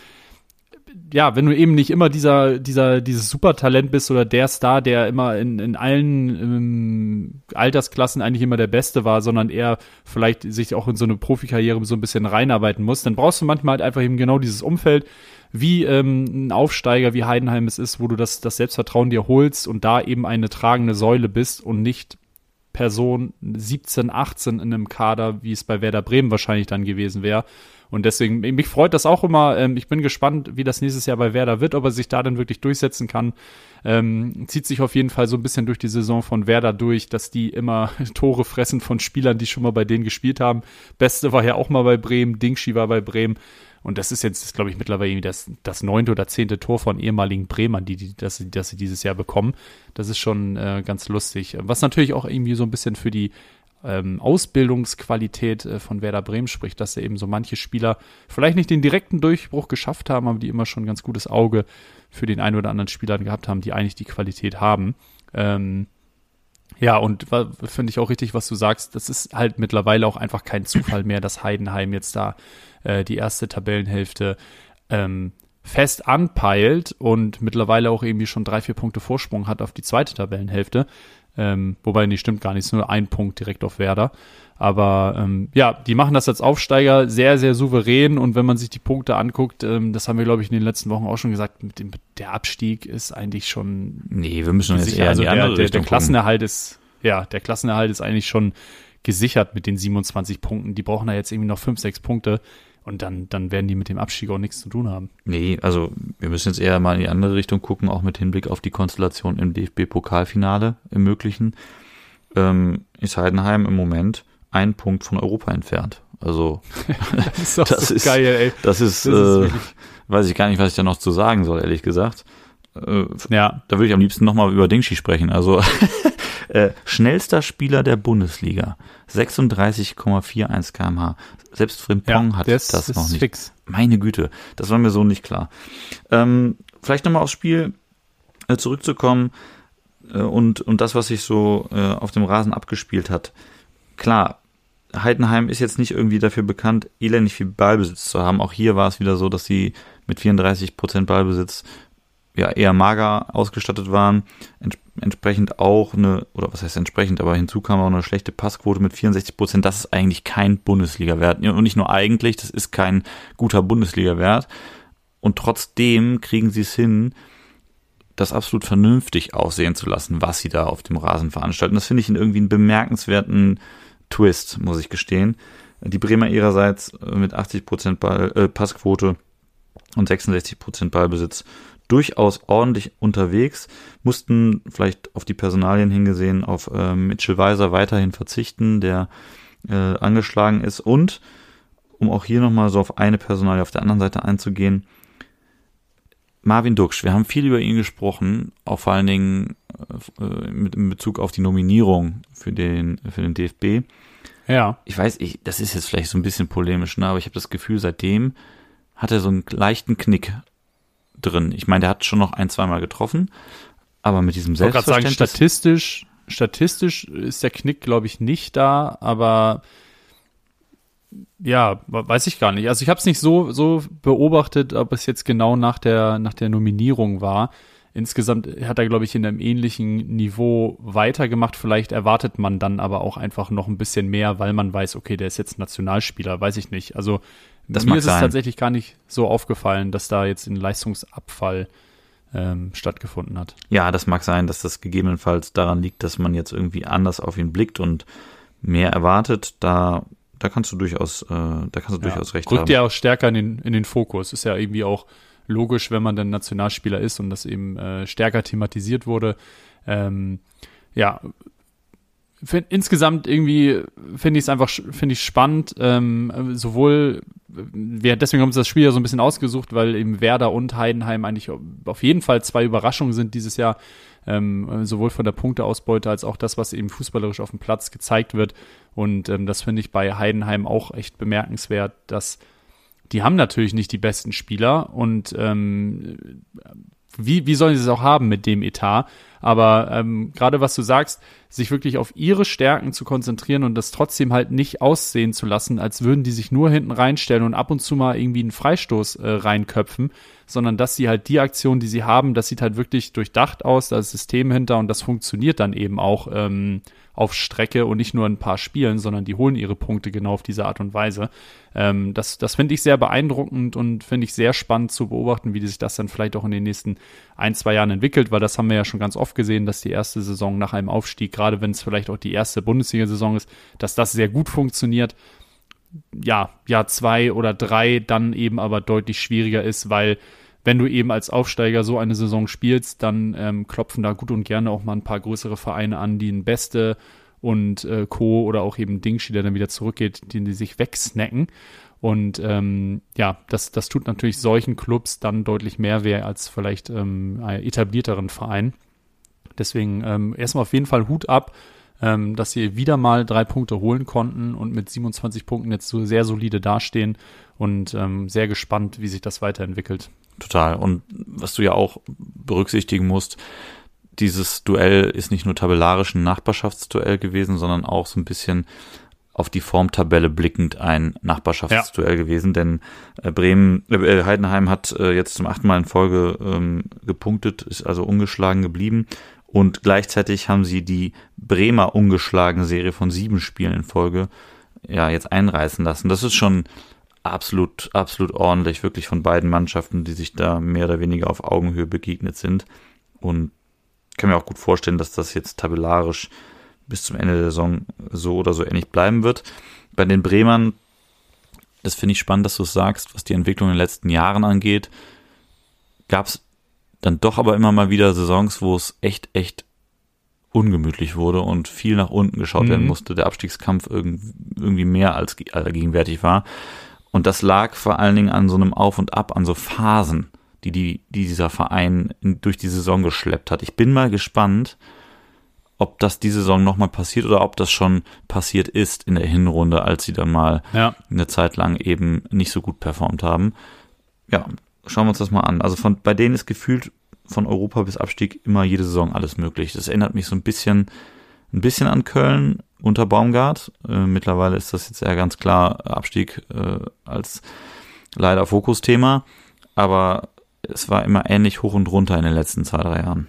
Speaker 1: Ja, wenn du eben nicht immer dieser, dieser, dieses Supertalent bist oder der Star, der immer in, in allen ähm, Altersklassen eigentlich immer der Beste war, sondern eher vielleicht sich auch in so eine Profikarriere so ein bisschen reinarbeiten muss, dann brauchst du manchmal halt einfach eben genau dieses Umfeld, wie ähm, ein Aufsteiger wie Heidenheim es ist, wo du das, das Selbstvertrauen dir holst und da eben eine tragende Säule bist und nicht Person 17, 18 in einem Kader, wie es bei Werder Bremen wahrscheinlich dann gewesen wäre. Und deswegen, mich freut das auch immer. Ähm, ich bin gespannt, wie das nächstes Jahr bei Werder wird, ob er sich da dann wirklich durchsetzen kann. Ähm, zieht sich auf jeden Fall so ein bisschen durch die Saison von Werder durch, dass die immer Tore fressen von Spielern, die schon mal bei denen gespielt haben. Beste war ja auch mal bei Bremen, Dingschi war bei Bremen. Und das ist jetzt, glaube ich, mittlerweile das, das neunte oder zehnte Tor von ehemaligen Bremern, die, die, das, das sie dieses Jahr bekommen. Das ist schon äh, ganz lustig. Was natürlich auch irgendwie so ein bisschen für die ähm, Ausbildungsqualität äh, von Werder Bremen spricht, dass eben so manche Spieler vielleicht nicht den direkten Durchbruch geschafft haben, aber die immer schon ein ganz gutes Auge für den einen oder anderen Spieler gehabt haben, die eigentlich die Qualität haben. Ähm, ja, und finde ich auch richtig, was du sagst. Das ist halt mittlerweile auch einfach kein Zufall mehr, dass Heidenheim jetzt da äh, die erste Tabellenhälfte ähm, fest anpeilt und mittlerweile auch irgendwie schon drei, vier Punkte Vorsprung hat auf die zweite Tabellenhälfte. Ähm, wobei, nee, stimmt gar nicht, es ist nur ein Punkt direkt auf Werder. Aber ähm, ja, die machen das als Aufsteiger sehr, sehr souverän und wenn man sich die Punkte anguckt, ähm, das haben wir, glaube ich, in den letzten Wochen auch schon gesagt, mit dem, der Abstieg ist eigentlich schon.
Speaker 2: Nee, wir müssen jetzt
Speaker 1: eher also die der, der, der Klassenerhalt ist, ja, der Klassenerhalt ist eigentlich schon gesichert mit den 27 Punkten. Die brauchen da jetzt irgendwie noch 5, 6 Punkte Und dann, dann werden die mit dem Abstieg auch nichts zu tun haben.
Speaker 2: Nee, also wir müssen jetzt eher mal in die andere Richtung gucken, auch mit Hinblick auf die Konstellation im DFB-Pokalfinale im Möglichen. Ähm, ist Heidenheim im Moment ein Punkt von Europa entfernt. Also das ist, das so ist geil, ey. Das ist, das ist äh, weiß ich gar nicht, was ich da noch zu sagen soll, ehrlich gesagt. Äh, ja. Da würde ich am liebsten nochmal über Dingschi sprechen. Also äh, schnellster Spieler der Bundesliga, 36,41 kmh. Selbst Frimpong ja, hat das, das noch nicht. Fix. Meine Güte, das war mir so nicht klar. Ähm, vielleicht nochmal aufs Spiel äh, zurückzukommen äh, und, und das, was sich so äh, auf dem Rasen abgespielt hat. Klar, Heidenheim ist jetzt nicht irgendwie dafür bekannt, elendig viel Ballbesitz zu haben. Auch hier war es wieder so, dass sie mit 34 Prozent Ballbesitz ja eher mager ausgestattet waren. Ents entsprechend auch eine, oder was heißt entsprechend, aber hinzu kam auch eine schlechte Passquote mit 64 Prozent. Das ist eigentlich kein Bundesliga-Wert. Und nicht nur eigentlich, das ist kein guter Bundesliga-Wert. Und trotzdem kriegen sie es hin, das absolut vernünftig aussehen zu lassen, was sie da auf dem Rasen veranstalten. Das finde ich irgendwie einen bemerkenswerten Twist, muss ich gestehen. Die Bremer ihrerseits mit 80 Prozent äh, Passquote und 66 Prozent Ballbesitz durchaus ordentlich unterwegs, mussten vielleicht auf die Personalien hingesehen auf äh, Mitchell Weiser weiterhin verzichten, der äh, angeschlagen ist und um auch hier nochmal so auf eine Personalie auf der anderen Seite einzugehen, Marvin Duksch, wir haben viel über ihn gesprochen, auch vor allen Dingen äh, mit in Bezug auf die Nominierung für den, für den DFB. Ja. Ich weiß, ich, das ist jetzt vielleicht so ein bisschen polemisch, ne, aber ich habe das Gefühl, seitdem hat er so einen leichten Knick drin. Ich meine, der hat schon noch ein, zweimal getroffen, aber mit diesem Selbstverständnis.
Speaker 1: Ich sagen, statistisch, statistisch ist der Knick, glaube ich, nicht da, aber ja, weiß ich gar nicht. Also ich habe es nicht so, so beobachtet, ob es jetzt genau nach der, nach der Nominierung war. Insgesamt hat er, glaube ich, in einem ähnlichen Niveau weitergemacht. Vielleicht erwartet man dann aber auch einfach noch ein bisschen mehr, weil man weiß, okay, der ist jetzt Nationalspieler, weiß ich nicht. Also das Mir ist sein. es tatsächlich gar nicht so aufgefallen, dass da jetzt ein Leistungsabfall ähm, stattgefunden hat.
Speaker 2: Ja, das mag sein, dass das gegebenenfalls daran liegt, dass man jetzt irgendwie anders auf ihn blickt und mehr erwartet. Da, da kannst du durchaus, äh, da kannst du ja, durchaus recht
Speaker 1: rückt haben. Rückt ja auch stärker in den, in den Fokus. Ist ja irgendwie auch logisch, wenn man dann Nationalspieler ist und das eben äh, stärker thematisiert wurde. Ähm, ja, find, insgesamt irgendwie finde ich es einfach finde ich spannend. Ähm, sowohl wir deswegen haben wir das Spiel ja so ein bisschen ausgesucht, weil eben Werder und Heidenheim eigentlich auf jeden Fall zwei Überraschungen sind dieses Jahr. Ähm, sowohl von der Punkteausbeute als auch das, was eben fußballerisch auf dem Platz gezeigt wird. Und ähm, das finde ich bei Heidenheim auch echt bemerkenswert, dass die haben natürlich nicht die besten Spieler und ähm, wie, wie sollen sie es auch haben mit dem Etat? Aber ähm, gerade was du sagst, sich wirklich auf ihre Stärken zu konzentrieren und das trotzdem halt nicht aussehen zu lassen, als würden die sich nur hinten reinstellen und ab und zu mal irgendwie einen Freistoß äh, reinköpfen, sondern dass sie halt die Aktion, die sie haben, das sieht halt wirklich durchdacht aus, da ist System hinter und das funktioniert dann eben auch ähm, auf Strecke und nicht nur ein paar Spielen, sondern die holen ihre Punkte genau auf diese Art und Weise. Ähm, das das finde ich sehr beeindruckend und finde ich sehr spannend zu beobachten, wie sich das dann vielleicht auch in den nächsten ein, zwei Jahren entwickelt, weil das haben wir ja schon ganz oft gesehen, dass die erste Saison nach einem Aufstieg, gerade wenn es vielleicht auch die erste Bundesliga-Saison ist, dass das sehr gut funktioniert. Ja, Jahr zwei oder drei dann eben aber deutlich schwieriger ist, weil wenn du eben als Aufsteiger so eine Saison spielst, dann ähm, klopfen da gut und gerne auch mal ein paar größere Vereine an, die ein Beste und äh, Co. oder auch eben Dingshi, der dann wieder zurückgeht, die, die sich wegsnacken. Und ähm, ja, das, das tut natürlich solchen Clubs dann deutlich mehr weh als vielleicht ähm, etablierteren Verein. Deswegen ähm, erstmal auf jeden Fall Hut ab, ähm, dass sie wieder mal drei Punkte holen konnten und mit 27 Punkten jetzt so sehr solide dastehen und ähm, sehr gespannt, wie sich das weiterentwickelt.
Speaker 2: Total. Und was du ja auch berücksichtigen musst, dieses Duell ist nicht nur tabellarisch ein Nachbarschaftsduell gewesen, sondern auch so ein bisschen auf die Formtabelle blickend ein Nachbarschaftsduell ja. gewesen, denn äh, Bremen, äh, Heidenheim hat äh, jetzt zum achten Mal in Folge ähm, gepunktet, ist also ungeschlagen geblieben und gleichzeitig haben sie die Bremer ungeschlagen Serie von sieben Spielen in Folge ja jetzt einreißen lassen. Das ist schon absolut, absolut ordentlich, wirklich von beiden Mannschaften, die sich da mehr oder weniger auf Augenhöhe begegnet sind. Und ich kann mir auch gut vorstellen, dass das jetzt tabellarisch bis zum Ende der Saison so oder so ähnlich bleiben wird. Bei den Bremern das finde ich spannend, dass du es sagst, was die Entwicklung in den letzten Jahren angeht, gab es dann doch aber immer mal wieder Saisons, wo es echt, echt ungemütlich wurde und viel nach unten geschaut mhm. werden musste, der Abstiegskampf irgendwie mehr als gegenwärtig war. Und das lag vor allen Dingen an so einem Auf und Ab, an so Phasen, die, die, die dieser Verein in, durch die Saison geschleppt hat. Ich bin mal gespannt, ob das diese Saison nochmal passiert oder ob das schon passiert ist in der Hinrunde, als sie dann mal ja. eine Zeit lang eben nicht so gut performt haben. Ja, schauen wir uns das mal an. Also von, bei denen ist gefühlt von Europa bis Abstieg immer jede Saison alles möglich. Das erinnert mich so ein bisschen, ein bisschen an Köln unter Baumgart. Äh, mittlerweile ist das jetzt eher ganz klar Abstieg äh, als leider Fokusthema. Aber es war immer ähnlich hoch und runter in den letzten zwei, drei Jahren.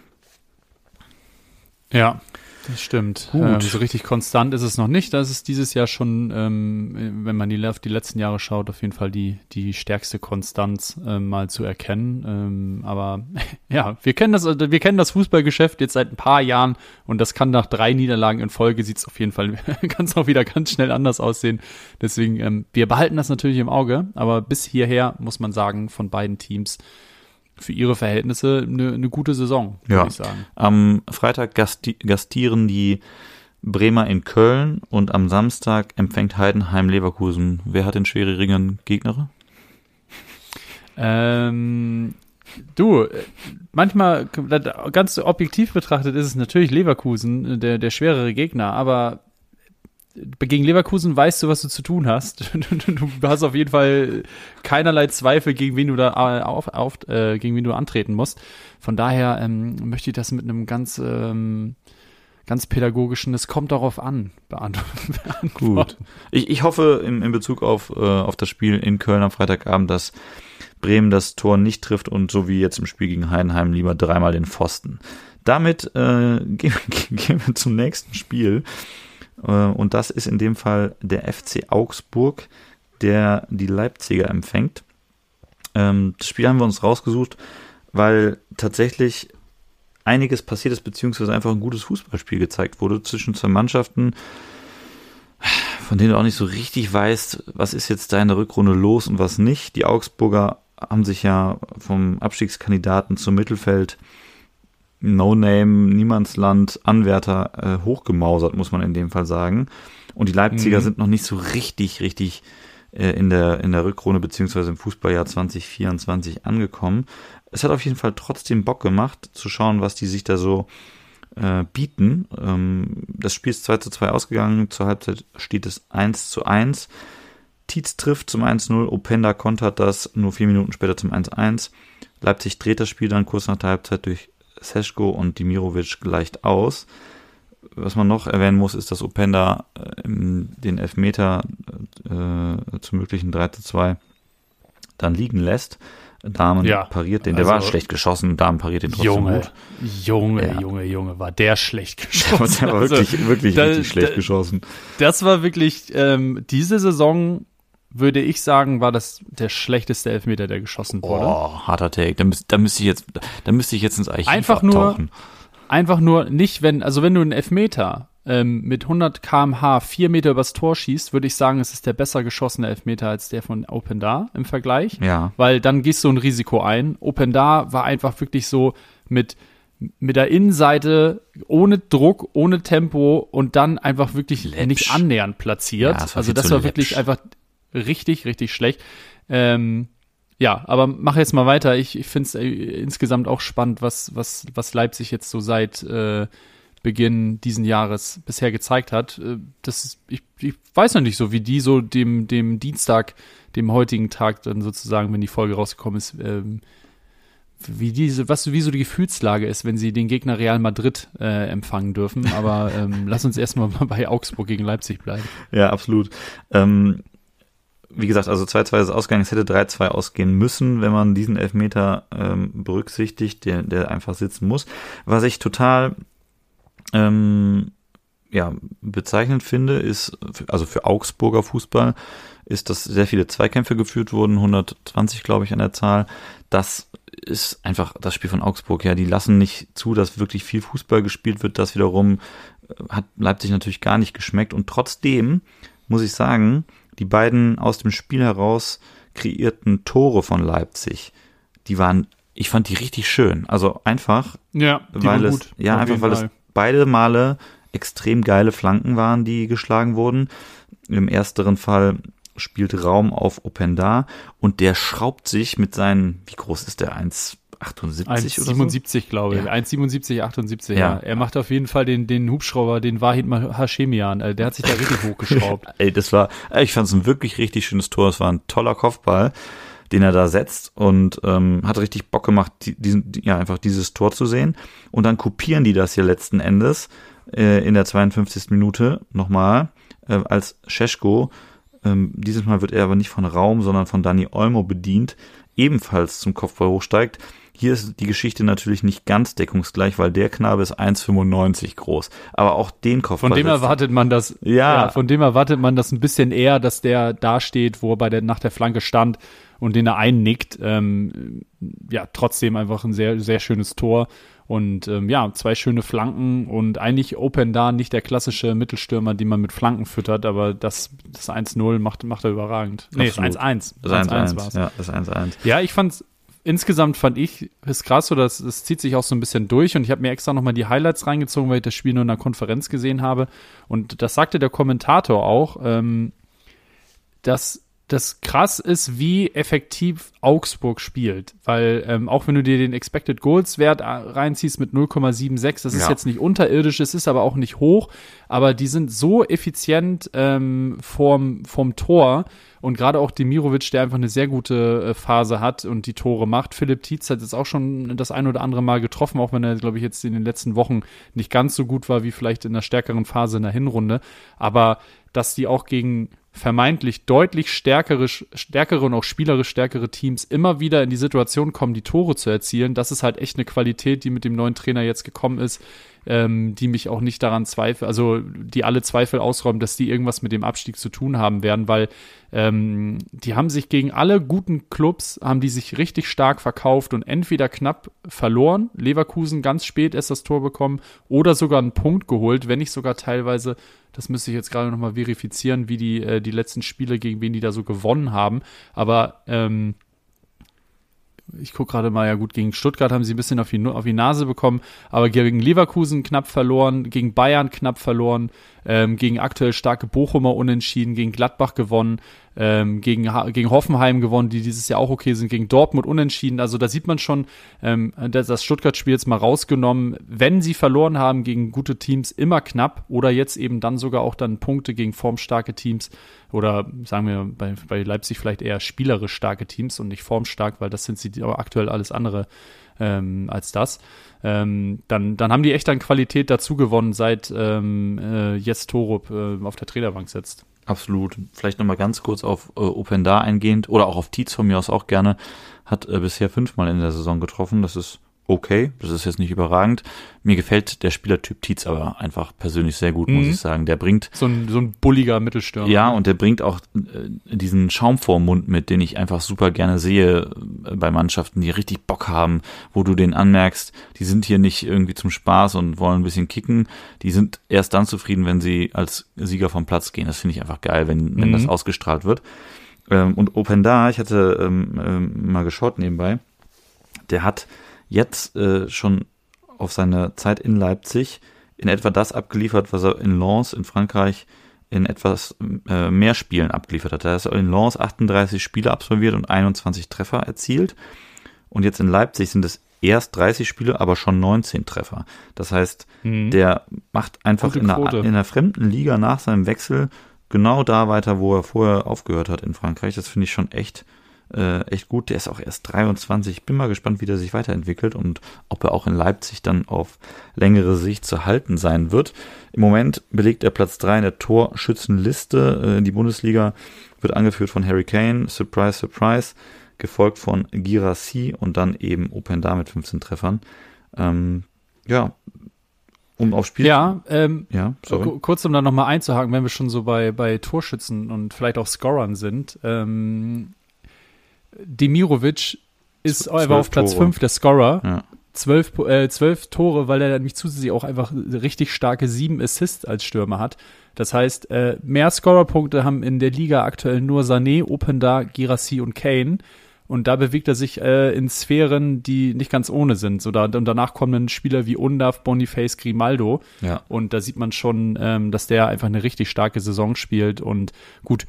Speaker 1: Ja, das stimmt. Ähm, so richtig konstant ist es noch nicht. Das ist dieses Jahr schon, ähm, wenn man die, auf die letzten Jahre schaut, auf jeden Fall die, die stärkste Konstanz ähm, mal zu erkennen. Ähm, aber ja, wir kennen das, wir kennen das Fußballgeschäft jetzt seit ein paar Jahren und das kann nach drei Niederlagen in Folge sieht es auf jeden Fall, es auch wieder ganz schnell anders aussehen. Deswegen, ähm, wir behalten das natürlich im Auge, aber bis hierher muss man sagen, von beiden Teams für ihre Verhältnisse eine, eine gute Saison,
Speaker 2: würde ja. ich sagen. Am Freitag gasti gastieren die Bremer in Köln und am Samstag empfängt Heidenheim Leverkusen. Wer hat den schwierigen Gegner?
Speaker 1: Ähm, du, manchmal, ganz objektiv betrachtet, ist es natürlich Leverkusen, der, der schwerere Gegner, aber gegen Leverkusen weißt du, was du zu tun hast. du hast auf jeden Fall keinerlei Zweifel, gegen wen du da äh, auf, auf äh, gegen wen du antreten musst. Von daher ähm, möchte ich das mit einem ganz ähm, ganz pädagogischen, es kommt darauf an, beantworten.
Speaker 2: Gut. Ich, ich hoffe in, in Bezug auf, äh, auf das Spiel in Köln am Freitagabend, dass Bremen das Tor nicht trifft und so wie jetzt im Spiel gegen Heidenheim lieber dreimal den Pfosten. Damit äh, gehen, gehen wir zum nächsten Spiel. Äh, und das ist in dem Fall der FC Augsburg, der die Leipziger empfängt. Ähm, das Spiel haben wir uns rausgesucht, weil tatsächlich einiges passiert ist, beziehungsweise einfach ein gutes Fußballspiel gezeigt wurde zwischen zwei Mannschaften, von denen du auch nicht so richtig weißt, was ist jetzt da in der Rückrunde los und was nicht. Die Augsburger haben sich ja vom Abstiegskandidaten zum Mittelfeld No-Name, Niemandsland, Anwärter äh, hochgemausert, muss man in dem Fall sagen. Und die Leipziger mhm. sind noch nicht so richtig, richtig äh, in, der, in der Rückrunde beziehungsweise im Fußballjahr 2024 angekommen. Es hat auf jeden Fall trotzdem Bock gemacht, zu schauen, was die sich da so äh, bieten. Ähm, das Spiel ist 2 zu 2 ausgegangen, zur Halbzeit steht es 1 zu 1. Tietz trifft zum 1-0, Openda kontert das nur vier Minuten später zum 1-1. Leipzig dreht das Spiel dann kurz nach der Halbzeit durch Seschko und Dimirovic gleicht aus. Was man noch erwähnen muss, ist, dass Openda äh, den Elfmeter äh, zum möglichen 3 zu 2 dann liegen lässt. Damen ja, pariert den, der also, war schlecht geschossen, Damen pariert den trotzdem
Speaker 1: Junge,
Speaker 2: gut.
Speaker 1: Junge, ja. Junge, Junge, war der schlecht geschossen.
Speaker 2: der war wirklich, also, wirklich da, richtig schlecht da, geschossen.
Speaker 1: Das war wirklich, ähm, diese Saison würde ich sagen, war das der schlechteste Elfmeter, der geschossen wurde.
Speaker 2: Oh, harter Take. Da, müß, da müsste ich jetzt, da müsste ich jetzt ins Archiv
Speaker 1: einfach nur, einfach nur nicht, wenn, also wenn du einen Elfmeter ähm, mit 100 kmh vier Meter übers Tor schießt, würde ich sagen, es ist der besser geschossene Elfmeter als der von Open Da im Vergleich.
Speaker 2: Ja.
Speaker 1: Weil dann gehst du ein Risiko ein. Open Da war einfach wirklich so mit mit der Innenseite ohne Druck, ohne Tempo und dann einfach wirklich läppsch. nicht annähernd platziert. Ja, das also das war läppsch. wirklich einfach richtig, richtig schlecht. Ähm, ja, aber mach jetzt mal weiter. Ich, ich finde es äh, insgesamt auch spannend, was, was, was Leipzig jetzt so seit äh, Beginn diesen Jahres bisher gezeigt hat. Äh, das ist, ich, ich weiß noch nicht so, wie die so dem, dem Dienstag, dem heutigen Tag dann sozusagen, wenn die Folge rausgekommen ist, ähm, wie diese, was wie so die Gefühlslage ist, wenn sie den Gegner Real Madrid äh, empfangen dürfen. Aber ähm, lass uns erstmal bei Augsburg gegen Leipzig bleiben.
Speaker 2: Ja, absolut. Ähm, wie gesagt, also 2-2 ist ausgegangen, es hätte 3-2 ausgehen müssen, wenn man diesen Elfmeter ähm, berücksichtigt, der, der einfach sitzen muss. Was ich total ähm, ja, bezeichnend finde, ist, also für Augsburger Fußball, ist, dass sehr viele Zweikämpfe geführt wurden, 120 glaube ich an der Zahl. Das ist einfach das Spiel von Augsburg, ja, die lassen nicht zu, dass wirklich viel Fußball gespielt wird. Das wiederum äh, hat Leipzig natürlich gar nicht geschmeckt und trotzdem muss ich sagen, die beiden aus dem Spiel heraus kreierten Tore von Leipzig, die waren, ich fand die richtig schön. Also einfach,
Speaker 1: ja,
Speaker 2: weil es, gut, ja, einfach weil Fall. es beide Male extrem geile Flanken waren, die geschlagen wurden. Im ersteren Fall spielt Raum auf Openda und der schraubt sich mit seinen, wie groß ist der? 1, 78
Speaker 1: oder 77, so? glaube ich. Ja. 1,77, 78, ja. ja. Er macht auf jeden Fall den, den Hubschrauber, den Wahid Hashemian. Also der hat sich da richtig hochgeschraubt.
Speaker 2: Ey, das war, ich fand es ein wirklich richtig schönes Tor. Es war ein toller Kopfball, den er da setzt und ähm, hat richtig Bock gemacht, diesen, ja, einfach dieses Tor zu sehen. Und dann kopieren die das hier letzten Endes äh, in der 52. Minute nochmal, äh, als Scheschko ähm, dieses Mal wird er aber nicht von Raum, sondern von Dani Olmo bedient, ebenfalls zum Kopfball hochsteigt. Hier ist die Geschichte natürlich nicht ganz deckungsgleich, weil der Knabe ist 1,95 groß. Aber auch den Kopfball.
Speaker 1: Von dem erwartet man das, ja. ja. Von dem erwartet man das ein bisschen eher, dass der da steht, wo er bei der, nach der Flanke stand und den er einnickt. Ähm, ja, trotzdem einfach ein sehr, sehr schönes Tor. Und ähm, ja, zwei schöne Flanken und eigentlich Open da nicht der klassische Mittelstürmer, den man mit Flanken füttert, aber das, das 1-0 macht, macht er überragend.
Speaker 2: Nee, das 1-1. Das 1-1 war es. Ja, das 1-1.
Speaker 1: Ja, ich fand's, insgesamt fand ich ist krass, so das, das zieht sich auch so ein bisschen durch und ich habe mir extra nochmal die Highlights reingezogen, weil ich das Spiel nur in einer Konferenz gesehen habe. Und das sagte der Kommentator auch, ähm, dass das krass ist, wie effektiv Augsburg spielt. Weil ähm, auch wenn du dir den Expected Goals Wert äh, reinziehst mit 0,76, das ist ja. jetzt nicht unterirdisch, es ist aber auch nicht hoch, aber die sind so effizient ähm, vorm, vorm Tor und gerade auch Demirovic, der einfach eine sehr gute äh, Phase hat und die Tore macht. Philipp Tietz hat jetzt auch schon das ein oder andere Mal getroffen, auch wenn er, glaube ich, jetzt in den letzten Wochen nicht ganz so gut war wie vielleicht in der stärkeren Phase in der Hinrunde. Aber dass die auch gegen vermeintlich deutlich stärkere, stärkere und auch spielerisch stärkere Teams immer wieder in die Situation kommen, die Tore zu erzielen. Das ist halt echt eine Qualität, die mit dem neuen Trainer jetzt gekommen ist, ähm, die mich auch nicht daran zweifel, also die alle Zweifel ausräumen, dass die irgendwas mit dem Abstieg zu tun haben werden, weil ähm, die haben sich gegen alle guten Clubs, haben die sich richtig stark verkauft und entweder knapp verloren, Leverkusen ganz spät erst das Tor bekommen oder sogar einen Punkt geholt, wenn nicht sogar teilweise das müsste ich jetzt gerade nochmal verifizieren, wie die, äh, die letzten Spiele, gegen wen die da so gewonnen haben. Aber ähm, ich gucke gerade mal, ja gut, gegen Stuttgart haben sie ein bisschen auf die, auf die Nase bekommen, aber gegen Leverkusen knapp verloren, gegen Bayern knapp verloren, ähm, gegen aktuell starke Bochumer unentschieden, gegen Gladbach gewonnen, ähm, gegen, gegen Hoffenheim gewonnen, die dieses Jahr auch okay sind, gegen Dortmund unentschieden. Also da sieht man schon, ähm, das, das Stuttgart-Spiel jetzt mal rausgenommen, wenn sie verloren haben gegen gute Teams, immer knapp oder jetzt eben dann sogar auch dann Punkte gegen formstarke Teams oder sagen wir bei, bei Leipzig vielleicht eher spielerisch starke Teams und nicht formstark, weil das sind sie aktuell alles andere ähm, als das. Ähm, dann, dann haben die echt an Qualität dazu gewonnen, seit ähm, äh, Jes Torup äh, auf der Trainerbank sitzt.
Speaker 2: Absolut. Vielleicht nochmal ganz kurz auf äh, Openda eingehend oder auch auf Tietz von mir aus auch gerne. Hat äh, bisher fünfmal in der Saison getroffen. Das ist okay, das ist jetzt nicht überragend. Mir gefällt der Spielertyp Tietz aber einfach persönlich sehr gut, muss mhm. ich sagen. Der bringt
Speaker 1: so ein, so ein bulliger Mittelstürmer.
Speaker 2: Ja, und der bringt auch äh, diesen Schaum vor Mund mit, den ich einfach super gerne sehe äh, bei Mannschaften, die richtig Bock haben, wo du den anmerkst, die sind hier nicht irgendwie zum Spaß und wollen ein bisschen kicken. Die sind erst dann zufrieden, wenn sie als Sieger vom Platz gehen. Das finde ich einfach geil, wenn, wenn mhm. das ausgestrahlt wird. Ähm, und Open Da, ich hatte ähm, ähm, mal geschaut nebenbei, der hat jetzt äh, schon auf seine Zeit in Leipzig in etwa das abgeliefert, was er in Lens in Frankreich in etwas äh, mehr Spielen abgeliefert hat. Er hat in Lens 38 Spiele absolviert und 21 Treffer erzielt. Und jetzt in Leipzig sind es erst 30 Spiele, aber schon 19 Treffer. Das heißt, mhm. der macht einfach in einer, in einer fremden Liga nach seinem Wechsel genau da weiter, wo er vorher aufgehört hat in Frankreich. Das finde ich schon echt äh, echt gut. Der ist auch erst 23. Bin mal gespannt, wie der sich weiterentwickelt und ob er auch in Leipzig dann auf längere Sicht zu halten sein wird. Im Moment belegt er Platz 3 in der Torschützenliste. Äh, die Bundesliga wird angeführt von Harry Kane, surprise, surprise, gefolgt von Girassi und dann eben Openda mit 15 Treffern. Ähm, ja, um aufs Spiel.
Speaker 1: Ja, ähm, ja sorry. kurz um da nochmal einzuhaken, wenn wir schon so bei, bei Torschützen und vielleicht auch Scorern sind. Ähm, Demirovic ist aber auf Platz 5 der Scorer. Ja. zwölf, äh, zwölf Tore, weil er nämlich zusätzlich auch einfach richtig starke sieben Assists als Stürmer hat. Das heißt, äh, mehr Scorerpunkte haben in der Liga aktuell nur Sané, Openda, Girassi und Kane. Und da bewegt er sich äh, in Sphären, die nicht ganz ohne sind. So da, und danach kommen dann Spieler wie Undav, Boniface, Grimaldo. Ja. Und da sieht man schon, ähm, dass der einfach eine richtig starke Saison spielt. Und gut,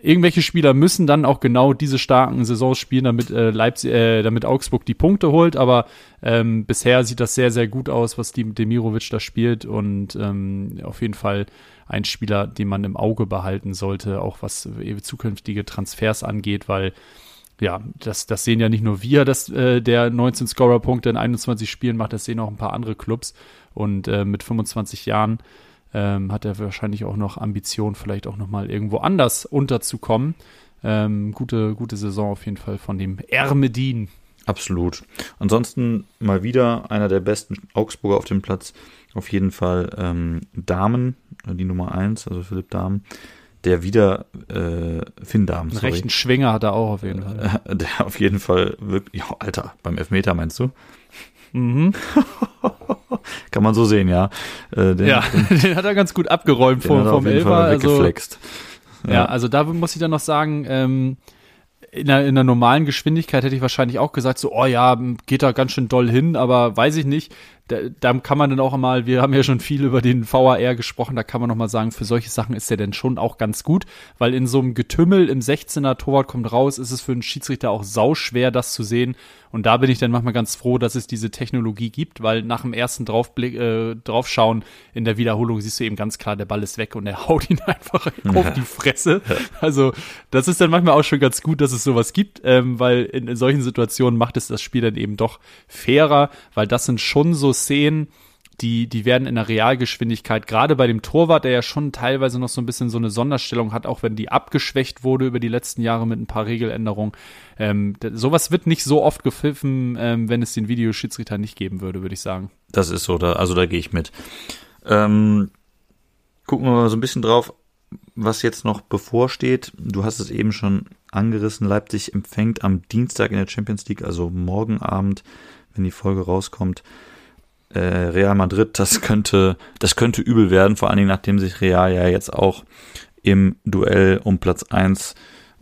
Speaker 1: irgendwelche Spieler müssen dann auch genau diese starken Saisons spielen, damit äh, Leipzig, äh, damit Augsburg die Punkte holt. Aber ähm, bisher sieht das sehr, sehr gut aus, was die Demirovic da spielt und ähm, auf jeden Fall ein Spieler, den man im Auge behalten sollte, auch was äh, zukünftige Transfers angeht, weil ja, das, das sehen ja nicht nur wir, dass äh, der 19 Scorer-Punkte in 21 Spielen macht, das sehen auch ein paar andere Clubs. Und äh, mit 25 Jahren ähm, hat er wahrscheinlich auch noch Ambition, vielleicht auch noch mal irgendwo anders unterzukommen. Ähm, gute, gute Saison auf jeden Fall von dem Ermedin.
Speaker 2: Absolut. Ansonsten mal wieder einer der besten Augsburger auf dem Platz. Auf jeden Fall ähm, Damen, die Nummer 1, also Philipp Dahmen. Der wieder äh, Finn Dahmen.
Speaker 1: Einen rechten Schwinger hat er auch auf jeden Fall.
Speaker 2: Äh, der auf jeden Fall wirklich, ja, Alter, beim Elfmeter meinst du?
Speaker 1: Mhm.
Speaker 2: Kann man so sehen, ja.
Speaker 1: Äh, den,
Speaker 2: ja,
Speaker 1: den, den, hat er ganz gut abgeräumt vom, vom Elfer.
Speaker 2: Also, ja.
Speaker 1: ja, also da muss ich dann noch sagen, ähm, in der, in der normalen Geschwindigkeit hätte ich wahrscheinlich auch gesagt, so, oh ja, geht da ganz schön doll hin, aber weiß ich nicht da, da kann man dann auch mal, wir haben ja schon viel über den VAR gesprochen, da kann man noch mal sagen, für solche Sachen ist der denn schon auch ganz gut, weil in so einem Getümmel im 16er Torwart kommt raus, ist es für einen Schiedsrichter auch sauschwer, das zu sehen. Und da bin ich dann manchmal ganz froh, dass es diese Technologie gibt, weil nach dem ersten Draufblick, äh, Draufschauen in der Wiederholung siehst du eben ganz klar, der Ball ist weg und er haut ihn einfach auf die Fresse. Also das ist dann manchmal auch schon ganz gut, dass es sowas gibt, ähm, weil in, in solchen Situationen macht es das Spiel dann eben doch fairer, weil das sind schon so Szenen, die, die werden in der Realgeschwindigkeit, gerade bei dem Torwart, der ja schon teilweise noch so ein bisschen so eine Sonderstellung hat, auch wenn die abgeschwächt wurde über die letzten Jahre mit ein paar Regeländerungen. Ähm, sowas wird nicht so oft gepfiffen, ähm, wenn es den Videoschiedsrichter nicht geben würde, würde ich sagen.
Speaker 2: Das ist so, da, also da gehe ich mit. Ähm, gucken wir mal so ein bisschen drauf, was jetzt noch bevorsteht. Du hast es eben schon angerissen. Leipzig empfängt am Dienstag in der Champions League, also morgen Abend, wenn die Folge rauskommt, äh, Real Madrid, das könnte, das könnte übel werden, vor allen Dingen nachdem sich Real ja jetzt auch im Duell um Platz 1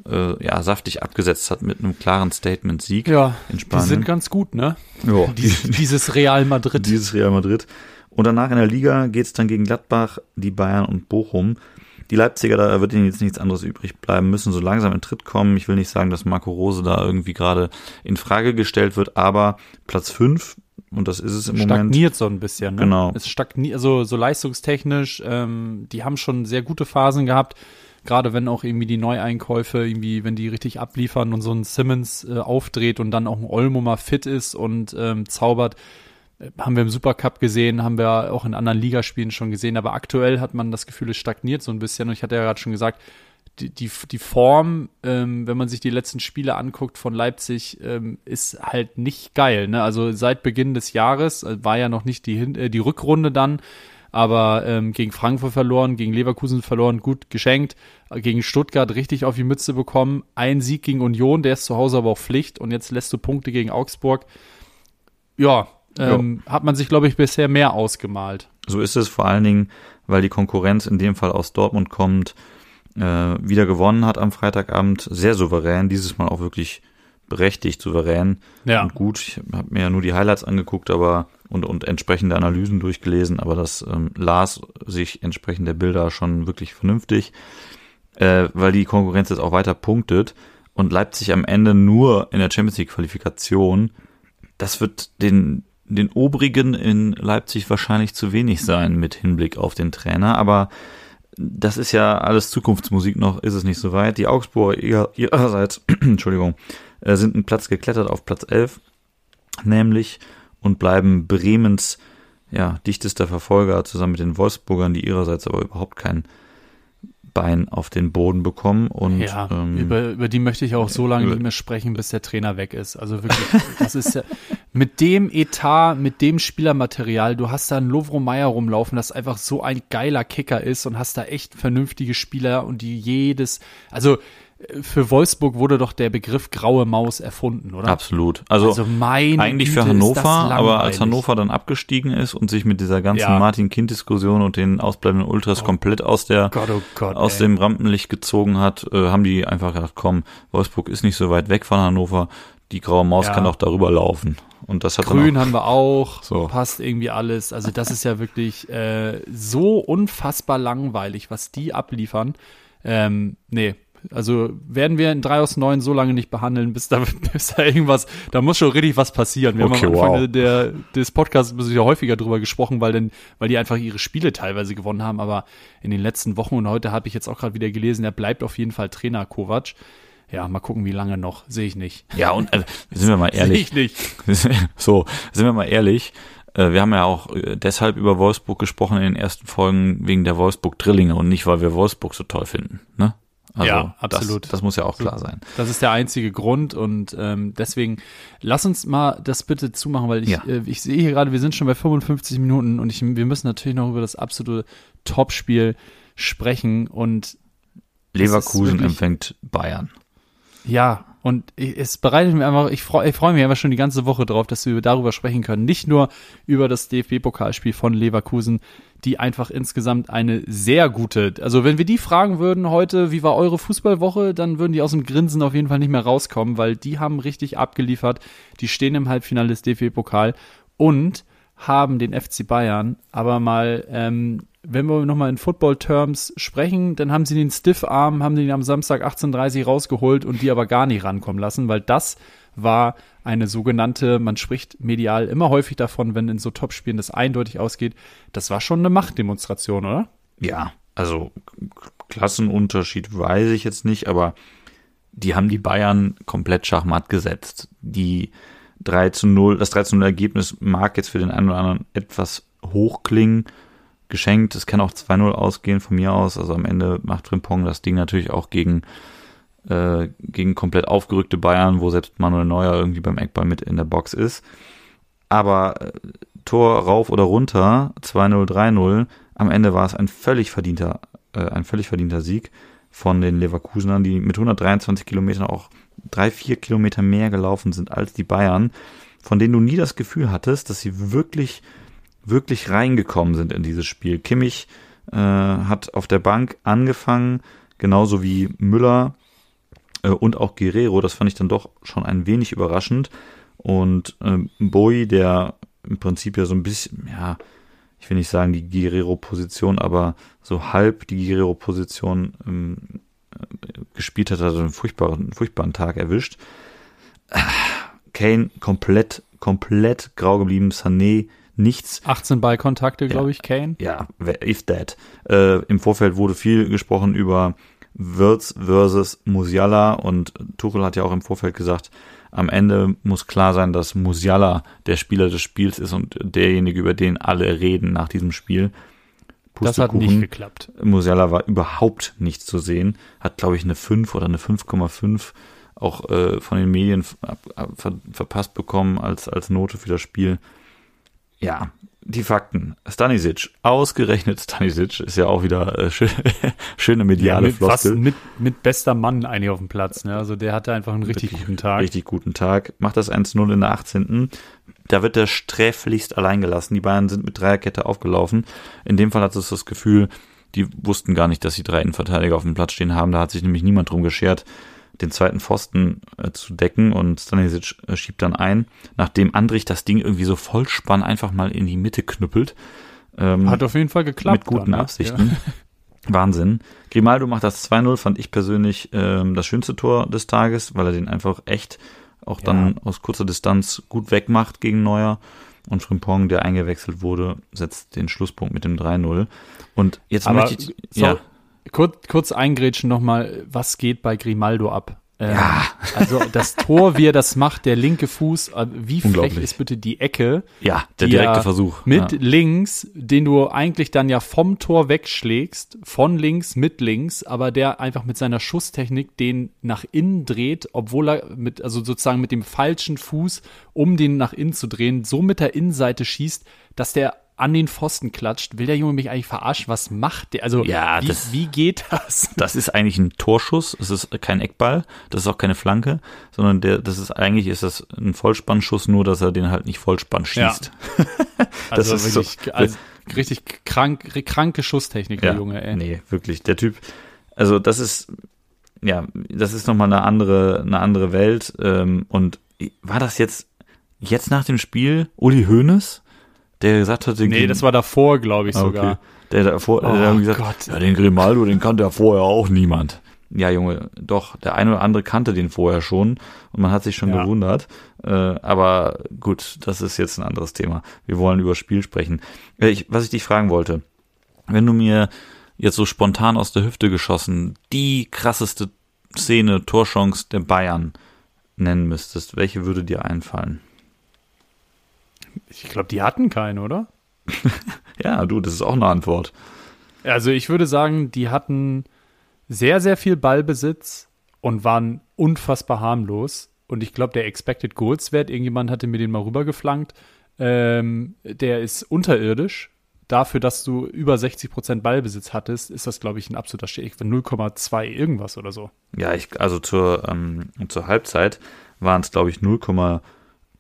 Speaker 2: äh, ja, saftig abgesetzt hat mit einem klaren Statement-Sieg
Speaker 1: ja, in Spanien. Die sind ganz gut, ne?
Speaker 2: Ja.
Speaker 1: Dies, dieses Real Madrid.
Speaker 2: Dieses Real Madrid. Und danach in der Liga geht es dann gegen Gladbach, die Bayern und Bochum. Die Leipziger, da wird ihnen jetzt nichts anderes übrig bleiben, müssen so langsam in Tritt kommen. Ich will nicht sagen, dass Marco Rose da irgendwie gerade in Frage gestellt wird, aber Platz 5 und das ist es im
Speaker 1: stagniert
Speaker 2: Moment.
Speaker 1: Stagniert so ein bisschen, ne?
Speaker 2: Genau.
Speaker 1: Es stagniert, also so leistungstechnisch, ähm, die haben schon sehr gute Phasen gehabt. Gerade wenn auch irgendwie die Neueinkäufe, irgendwie, wenn die richtig abliefern und so ein Simmons äh, aufdreht und dann auch ein Olmo mal fit ist und ähm, zaubert, äh, haben wir im Supercup gesehen, haben wir auch in anderen Ligaspielen schon gesehen, aber aktuell hat man das Gefühl, es stagniert so ein bisschen und ich hatte ja gerade schon gesagt, die, die, die Form, ähm, wenn man sich die letzten Spiele anguckt von Leipzig, ähm, ist halt nicht geil. Ne? Also seit Beginn des Jahres äh, war ja noch nicht die, äh, die Rückrunde dann, aber ähm, gegen Frankfurt verloren, gegen Leverkusen verloren, gut geschenkt, gegen Stuttgart richtig auf die Mütze bekommen, ein Sieg gegen Union, der ist zu Hause aber auch Pflicht und jetzt lässt du Punkte gegen Augsburg. Ja, ähm, ja. hat man sich, glaube ich, bisher mehr ausgemalt.
Speaker 2: So ist es vor allen Dingen, weil die Konkurrenz in dem Fall aus Dortmund kommt äh, wieder gewonnen hat am Freitagabend. Sehr souverän, dieses Mal auch wirklich berechtigt souverän
Speaker 1: ja.
Speaker 2: und gut. Ich habe mir ja nur die Highlights angeguckt, aber und, und entsprechende Analysen durchgelesen, aber das ähm, las sich entsprechend der Bilder schon wirklich vernünftig, äh, weil die Konkurrenz jetzt auch weiter punktet und Leipzig am Ende nur in der Champions League Qualifikation, das wird den den Obrigen in Leipzig wahrscheinlich zu wenig sein mit Hinblick auf den Trainer, aber das ist ja alles Zukunftsmusik noch, ist es nicht so weit. Die Augsburger ihrerseits, Entschuldigung, äh, sind einen Platz geklettert auf Platz 11, nämlich und bleiben Bremens ja, dichtester Verfolger zusammen mit den Wolfsburgern, die ihrerseits aber überhaupt keinen Bein auf den Boden bekommen. Und,
Speaker 1: ja, ähm, über, über die möchte ich auch so lange nicht mehr sprechen, bis der Trainer weg ist. Also wirklich, das ist ja mit dem Etat, mit dem Spielermaterial, du hast da einen Lovro Meyer rumlaufen, das einfach so ein geiler Kicker ist und hast da echt vernünftige Spieler und die jedes, also für Wolfsburg wurde doch der Begriff graue Maus erfunden, oder?
Speaker 2: Absolut. Also, also eigentlich Güte, für Hannover, aber als Hannover dann abgestiegen ist und sich mit dieser ganzen ja. Martin-Kind-Diskussion und den ausbleibenden Ultras oh. komplett aus der Gott, oh Gott, aus ey. dem Rampenlicht gezogen hat, äh, haben die einfach gedacht, komm, Wolfsburg ist nicht so weit weg von Hannover, die graue Maus ja. kann auch darüber laufen. Und das hat
Speaker 1: Grün haben wir auch, so. passt irgendwie alles. Also das ist ja wirklich äh, so unfassbar langweilig, was die abliefern. Ähm, nee, also werden wir in 3 aus 9 so lange nicht behandeln, bis da, bis da irgendwas, da muss schon richtig was passieren. Wir okay, haben am Anfang wow. der, des Podcasts ja häufiger drüber gesprochen, weil denn, weil die einfach ihre Spiele teilweise gewonnen haben, aber in den letzten Wochen und heute habe ich jetzt auch gerade wieder gelesen, er bleibt auf jeden Fall Trainer Kovac. Ja, mal gucken, wie lange noch. Sehe ich nicht.
Speaker 2: Ja, und äh, sind wir mal ehrlich. Sehe ich nicht. so, sind wir mal ehrlich. Äh, wir haben ja auch äh, deshalb über Wolfsburg gesprochen in den ersten Folgen wegen der Wolfsburg-Drillinge und nicht, weil wir Wolfsburg so toll finden. Ne?
Speaker 1: Also ja, absolut.
Speaker 2: Das, das, muss ja auch klar sein.
Speaker 1: Das ist der einzige Grund und ähm, deswegen lass uns mal das bitte zumachen, weil ich, ja. äh, ich sehe hier gerade, wir sind schon bei 55 Minuten und ich, wir müssen natürlich noch über das absolute Topspiel sprechen und
Speaker 2: Leverkusen empfängt Bayern.
Speaker 1: Ja, und es bereitet mir einfach, ich freue freu mich einfach schon die ganze Woche drauf, dass wir darüber sprechen können. Nicht nur über das DFB-Pokalspiel von Leverkusen, die einfach insgesamt eine sehr gute, also wenn wir die fragen würden heute, wie war eure Fußballwoche, dann würden die aus dem Grinsen auf jeden Fall nicht mehr rauskommen, weil die haben richtig abgeliefert. Die stehen im Halbfinale des DFB-Pokal und haben den FC Bayern aber mal ähm, wenn wir nochmal in Football-Terms sprechen, dann haben sie den Stiff-Arm, haben den am Samstag 18.30 rausgeholt und die aber gar nicht rankommen lassen, weil das war eine sogenannte, man spricht medial immer häufig davon, wenn in so Topspielen das eindeutig ausgeht, das war schon eine Machtdemonstration, oder?
Speaker 2: Ja, also Klassenunterschied weiß ich jetzt nicht, aber die haben die Bayern komplett schachmatt gesetzt. Die 3 zu 0, das 3 zu 0 Ergebnis mag jetzt für den einen oder anderen etwas hoch klingen, geschenkt. Es kann auch 2-0 ausgehen von mir aus. Also am Ende macht Frimpong das Ding natürlich auch gegen, äh, gegen komplett aufgerückte Bayern, wo selbst Manuel Neuer irgendwie beim Eckball mit in der Box ist. Aber äh, Tor rauf oder runter, 2-0, 3-0. Am Ende war es ein völlig verdienter, äh, ein völlig verdienter Sieg von den Leverkusenern, die mit 123 Kilometern auch drei, vier Kilometer mehr gelaufen sind als die Bayern, von denen du nie das Gefühl hattest, dass sie wirklich wirklich reingekommen sind in dieses Spiel. Kimmich äh, hat auf der Bank angefangen, genauso wie Müller äh, und auch Guerrero. Das fand ich dann doch schon ein wenig überraschend. Und äh, Bowie, der im Prinzip ja so ein bisschen, ja, ich will nicht sagen die Guerrero-Position, aber so halb die Guerrero-Position ähm, äh, gespielt hat, also einen furchtbaren, furchtbaren Tag erwischt. Kane komplett, komplett grau geblieben. Sané nichts.
Speaker 1: 18 Ballkontakte, glaube ich, Kane.
Speaker 2: Ja, if that. Äh, Im Vorfeld wurde viel gesprochen über Wirtz versus Musiala und Tuchel hat ja auch im Vorfeld gesagt, am Ende muss klar sein, dass Musiala der Spieler des Spiels ist und derjenige, über den alle reden nach diesem Spiel.
Speaker 1: Das hat nicht geklappt.
Speaker 2: Musiala war überhaupt nicht zu sehen, hat glaube ich eine 5 oder eine 5,5 auch äh, von den Medien ver verpasst bekommen als, als Note für das Spiel ja, die Fakten. Stanisic, ausgerechnet Stanisic, ist ja auch wieder äh, schön, schöne mediale ja, mit, Floskel.
Speaker 1: Mit, mit bester Mann eigentlich auf dem Platz. Ne? Also der hatte einfach einen richtig, richtig guten Tag.
Speaker 2: Richtig guten Tag. Macht das 1-0 in der 18. Da wird der sträflichst allein gelassen. Die Bayern sind mit Dreierkette aufgelaufen. In dem Fall hat es das Gefühl, die wussten gar nicht, dass sie drei Innenverteidiger auf dem Platz stehen haben. Da hat sich nämlich niemand drum geschert den zweiten Pfosten äh, zu decken und Stanisic äh, schiebt dann ein, nachdem Andrich das Ding irgendwie so vollspann einfach mal in die Mitte knüppelt.
Speaker 1: Ähm, Hat auf jeden Fall geklappt.
Speaker 2: Mit guten dann, ne? Absichten. Ja. Wahnsinn. Grimaldo macht das 2-0, fand ich persönlich ähm, das schönste Tor des Tages, weil er den einfach echt auch ja. dann aus kurzer Distanz gut wegmacht gegen Neuer. Und Frimpong, der eingewechselt wurde, setzt den Schlusspunkt mit dem 3-0. Und jetzt
Speaker 1: Aber, möchte ich. So, ja. Kurz, kurz eingrätschen nochmal, was geht bei Grimaldo ab?
Speaker 2: Ähm, ja.
Speaker 1: Also das Tor, wie er das macht, der linke Fuß, äh, wie frech ist bitte die Ecke?
Speaker 2: Ja, der direkte Versuch.
Speaker 1: Mit
Speaker 2: ja.
Speaker 1: links, den du eigentlich dann ja vom Tor wegschlägst, von links mit links, aber der einfach mit seiner Schusstechnik den nach innen dreht, obwohl er mit, also sozusagen mit dem falschen Fuß, um den nach innen zu drehen, so mit der Innenseite schießt, dass der an den Pfosten klatscht. Will der Junge mich eigentlich verarschen? Was macht der? Also,
Speaker 2: ja,
Speaker 1: wie,
Speaker 2: das,
Speaker 1: wie geht das?
Speaker 2: Das ist eigentlich ein Torschuss. Es ist kein Eckball. Das ist auch keine Flanke, sondern der, das ist eigentlich ist das ein Vollspannschuss, nur dass er den halt nicht Vollspann schießt.
Speaker 1: Ja. das also ist wirklich, so, also richtig krank, kranke Schusstechnik, der ja, Junge, ey.
Speaker 2: Nee, wirklich. Der Typ, also das ist, ja, das ist nochmal eine andere, eine andere Welt. Ähm, und war das jetzt, jetzt nach dem Spiel Uli Hoeneß? Der gesagt hat,
Speaker 1: nee, das war davor, glaube ich ah, sogar. Okay.
Speaker 2: Der davor, oh, der hat gesagt, Gott. ja, den Grimaldo, den kannte ja vorher auch niemand. Ja, Junge, doch, der eine oder andere kannte den vorher schon und man hat sich schon ja. gewundert. Äh, aber gut, das ist jetzt ein anderes Thema. Wir wollen über Spiel sprechen. Äh, ich, was ich dich fragen wollte, wenn du mir jetzt so spontan aus der Hüfte geschossen die krasseste Szene, Torchance der Bayern nennen müsstest, welche würde dir einfallen?
Speaker 1: Ich glaube, die hatten keinen, oder?
Speaker 2: ja, du, das ist auch eine Antwort.
Speaker 1: Also ich würde sagen, die hatten sehr, sehr viel Ballbesitz und waren unfassbar harmlos. Und ich glaube, der Expected Goals Wert, irgendjemand hatte mir den mal rübergeflankt, ähm, der ist unterirdisch. Dafür, dass du über 60 Prozent Ballbesitz hattest, ist das, glaube ich, ein absoluter Stich von 0,2 irgendwas oder so.
Speaker 2: Ja, ich, also zur, ähm, zur Halbzeit waren es, glaube ich, 0,2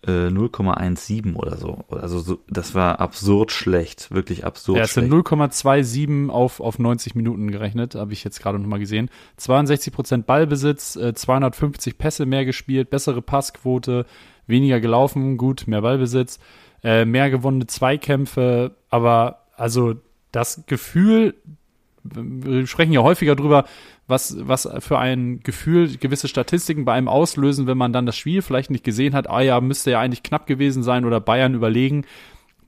Speaker 2: äh, 0,17 oder so. Also so, das war absurd schlecht, wirklich absurd
Speaker 1: ja, es
Speaker 2: schlecht.
Speaker 1: sind 0,27 auf, auf 90 Minuten gerechnet, habe ich jetzt gerade nochmal gesehen. 62 Prozent Ballbesitz, äh, 250 Pässe mehr gespielt, bessere Passquote, weniger gelaufen, gut, mehr Ballbesitz, äh, mehr gewonnene Zweikämpfe, aber also das Gefühl, wir sprechen ja häufiger drüber, was, was für ein Gefühl gewisse Statistiken bei einem auslösen, wenn man dann das Spiel vielleicht nicht gesehen hat, ah ja, müsste ja eigentlich knapp gewesen sein oder Bayern überlegen.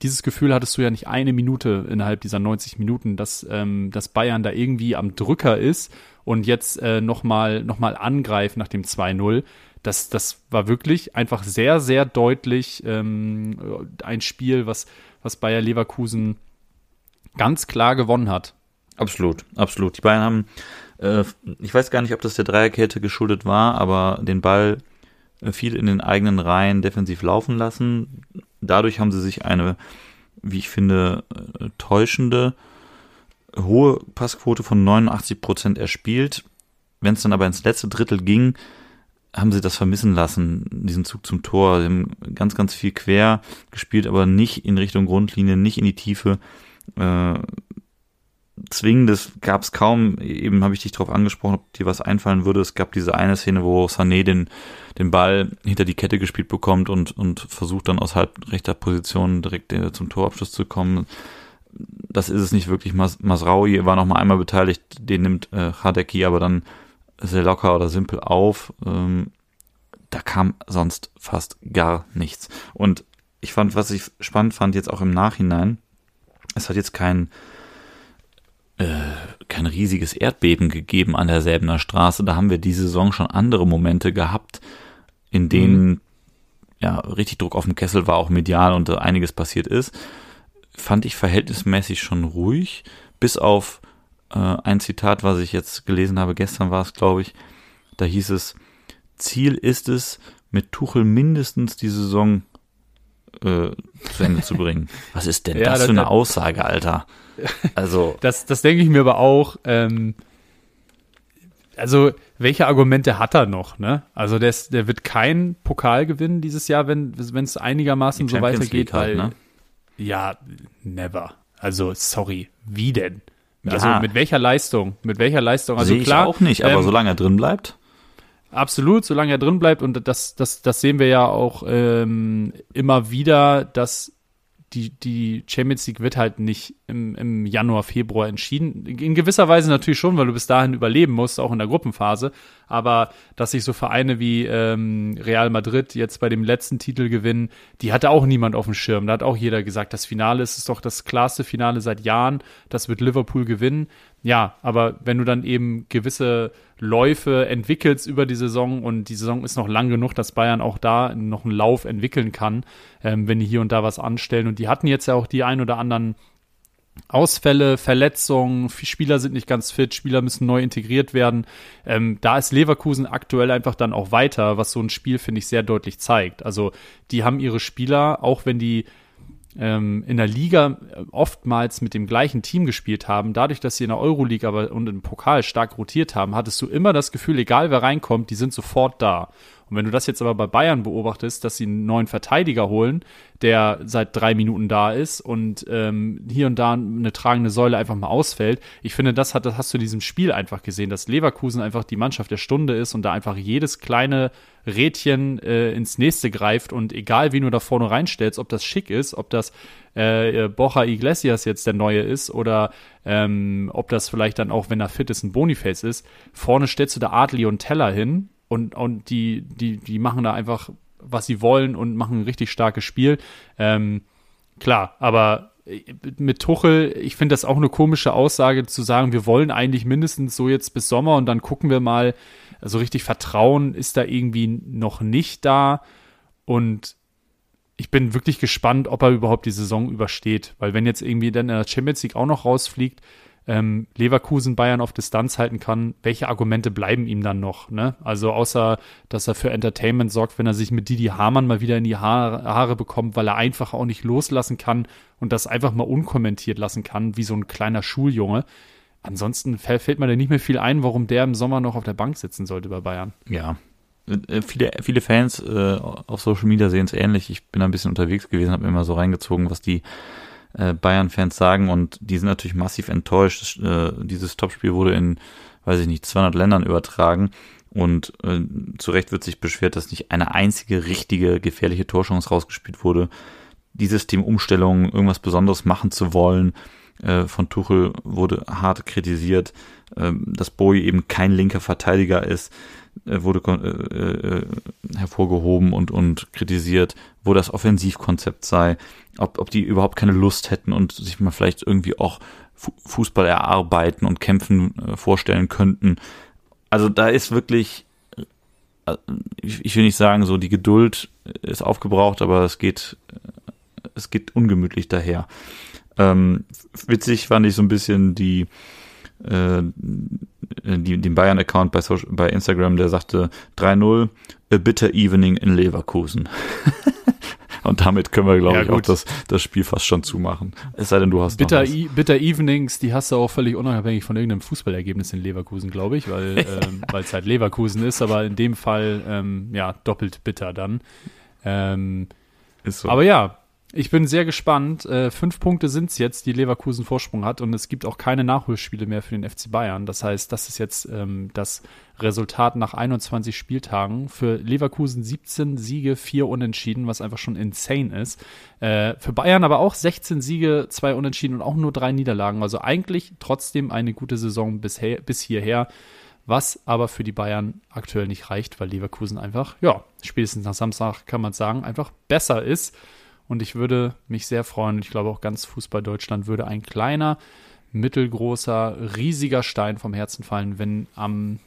Speaker 1: Dieses Gefühl hattest du ja nicht eine Minute innerhalb dieser 90 Minuten, dass, ähm, dass Bayern da irgendwie am Drücker ist und jetzt äh, nochmal noch mal angreift nach dem 2-0. Das, das war wirklich einfach sehr, sehr deutlich ähm, ein Spiel, was, was Bayer Leverkusen ganz klar gewonnen hat.
Speaker 2: Absolut, absolut. Die Bayern haben äh, ich weiß gar nicht, ob das der Dreierkette geschuldet war, aber den Ball äh, viel in den eigenen Reihen defensiv laufen lassen. Dadurch haben sie sich eine, wie ich finde, äh, täuschende hohe Passquote von 89 Prozent erspielt. Wenn es dann aber ins letzte Drittel ging, haben sie das vermissen lassen, diesen Zug zum Tor. Sie haben ganz, ganz viel quer gespielt, aber nicht in Richtung Grundlinie, nicht in die Tiefe. Äh, Zwingendes gab es kaum. Eben habe ich dich darauf angesprochen, ob dir was einfallen würde. Es gab diese eine Szene, wo Sané den, den Ball hinter die Kette gespielt bekommt und, und versucht dann aus halb rechter Position direkt äh, zum Torabschluss zu kommen. Das ist es nicht wirklich. Mas Masraui war noch mal einmal beteiligt, den nimmt äh, Hadeki aber dann sehr locker oder simpel auf. Ähm, da kam sonst fast gar nichts. Und ich fand, was ich spannend fand, jetzt auch im Nachhinein, es hat jetzt kein äh, kein riesiges Erdbeben gegeben an der Säbener Straße. Da haben wir diese Saison schon andere Momente gehabt, in denen mhm. ja richtig Druck auf dem Kessel war, auch medial und einiges passiert ist. Fand ich verhältnismäßig schon ruhig, bis auf äh, ein Zitat, was ich jetzt gelesen habe, gestern war es, glaube ich, da hieß es, Ziel ist es, mit Tuchel mindestens die Saison äh, zu Ende zu bringen. Was ist denn ja, das für eine Aussage, Alter?
Speaker 1: Also. das, das denke ich mir aber auch. Ähm, also, welche Argumente hat er noch? Ne? Also, der, der wird keinen Pokal gewinnen dieses Jahr, wenn es einigermaßen so weitergeht. Halt, ne? Ja, never. Also, sorry, wie denn? Also, ja. mit welcher Leistung? Mit welcher Leistung? Also,
Speaker 2: Sehe klar. Ich auch nicht, aber ähm, solange er drin bleibt.
Speaker 1: Absolut, solange er drin bleibt und das, das, das sehen wir ja auch ähm, immer wieder, dass die, die Champions League wird halt nicht im, im Januar, Februar entschieden. In gewisser Weise natürlich schon, weil du bis dahin überleben musst, auch in der Gruppenphase. Aber dass sich so Vereine wie ähm, Real Madrid jetzt bei dem letzten Titel gewinnen, die hatte auch niemand auf dem Schirm. Da hat auch jeder gesagt, das Finale ist, ist doch das klarste Finale seit Jahren. Das wird Liverpool gewinnen. Ja, aber wenn du dann eben gewisse Läufe entwickelst über die Saison und die Saison ist noch lang genug, dass Bayern auch da noch einen Lauf entwickeln kann, ähm, wenn die hier und da was anstellen. Und die hatten jetzt ja auch die ein oder anderen Ausfälle, Verletzungen, Spieler sind nicht ganz fit, Spieler müssen neu integriert werden. Ähm, da ist Leverkusen aktuell einfach dann auch weiter, was so ein Spiel, finde ich, sehr deutlich zeigt. Also die haben ihre Spieler, auch wenn die ähm, in der Liga äh, oftmals mit dem gleichen Team gespielt haben, dadurch, dass sie in der Euroleague aber und im Pokal stark rotiert haben, hattest du immer das Gefühl, egal wer reinkommt, die sind sofort da. Und wenn du das jetzt aber bei Bayern beobachtest, dass sie einen neuen Verteidiger holen, der seit drei Minuten da ist und ähm, hier und da eine tragende Säule einfach mal ausfällt, ich finde, das, hat, das hast du in diesem Spiel einfach gesehen, dass Leverkusen einfach die Mannschaft der Stunde ist und da einfach jedes kleine Rädchen äh, ins nächste greift und egal, wie du da vorne reinstellst, ob das schick ist, ob das äh, Bocha Iglesias jetzt der neue ist oder ähm, ob das vielleicht dann auch, wenn er fit ist, ein Boniface ist, vorne stellst du da Adli und Teller hin und, und die, die, die machen da einfach, was sie wollen und machen ein richtig starkes Spiel. Ähm, klar, aber mit Tuchel, ich finde das auch eine komische Aussage zu sagen, wir wollen eigentlich mindestens so jetzt bis Sommer und dann gucken wir mal, so also richtig Vertrauen ist da irgendwie noch nicht da. Und ich bin wirklich gespannt, ob er überhaupt die Saison übersteht, weil wenn jetzt irgendwie dann in der Champions League auch noch rausfliegt, ähm, Leverkusen Bayern auf Distanz halten kann, welche Argumente bleiben ihm dann noch? Ne? Also außer, dass er für Entertainment sorgt, wenn er sich mit Didi Hamann mal wieder in die Haare, Haare bekommt, weil er einfach auch nicht loslassen kann und das einfach mal unkommentiert lassen kann, wie so ein kleiner Schuljunge. Ansonsten fällt mir da nicht mehr viel ein, warum der im Sommer noch auf der Bank sitzen sollte bei Bayern.
Speaker 2: Ja, äh, viele, viele Fans äh, auf Social Media sehen es ähnlich. Ich bin ein bisschen unterwegs gewesen, habe mir immer so reingezogen, was die äh, Bayern-Fans sagen und die sind natürlich massiv enttäuscht. Äh, dieses Topspiel wurde in, weiß ich nicht, 200 Ländern übertragen und äh, zu Recht wird sich beschwert, dass nicht eine einzige richtige gefährliche Torchance rausgespielt wurde. Die Systemumstellung, irgendwas Besonderes machen zu wollen, äh, von Tuchel wurde hart kritisiert, äh, dass Bowie eben kein linker Verteidiger ist, wurde äh, äh, hervorgehoben und, und kritisiert, wo das Offensivkonzept sei, ob, ob die überhaupt keine Lust hätten und sich mal vielleicht irgendwie auch Fußball erarbeiten und kämpfen äh, vorstellen könnten. Also da ist wirklich, äh, ich, ich will nicht sagen, so die Geduld ist aufgebraucht, aber es geht, es geht ungemütlich daher. Ähm, witzig fand ich so ein bisschen die, äh, die, den Bayern-Account bei, bei Instagram, der sagte 3-0, a bitter evening in Leverkusen. Und damit können wir, glaube ja, ich, auch das, das Spiel fast schon zumachen. Es sei denn, du hast
Speaker 1: bitter, e bitter Evenings, die hast du auch völlig unabhängig von irgendeinem Fußballergebnis in Leverkusen, glaube ich, weil ähm, es halt Leverkusen ist, aber in dem Fall ähm, ja doppelt bitter dann. Ähm, so. Aber ja, ich bin sehr gespannt. Äh, fünf Punkte sind es jetzt, die Leverkusen Vorsprung hat und es gibt auch keine Nachholspiele mehr für den FC Bayern. Das heißt, das ist jetzt ähm, das Resultat nach 21 Spieltagen. Für Leverkusen 17 Siege, 4 Unentschieden, was einfach schon insane ist. Äh, für Bayern aber auch 16 Siege, 2 Unentschieden und auch nur 3 Niederlagen. Also eigentlich trotzdem eine gute Saison bisher, bis hierher. Was aber für die Bayern aktuell nicht reicht, weil Leverkusen einfach, ja, spätestens nach Samstag kann man sagen, einfach besser ist. Und ich würde mich sehr freuen, ich glaube auch ganz Fußball Deutschland würde ein kleiner, mittelgroßer, riesiger Stein vom Herzen fallen, wenn am,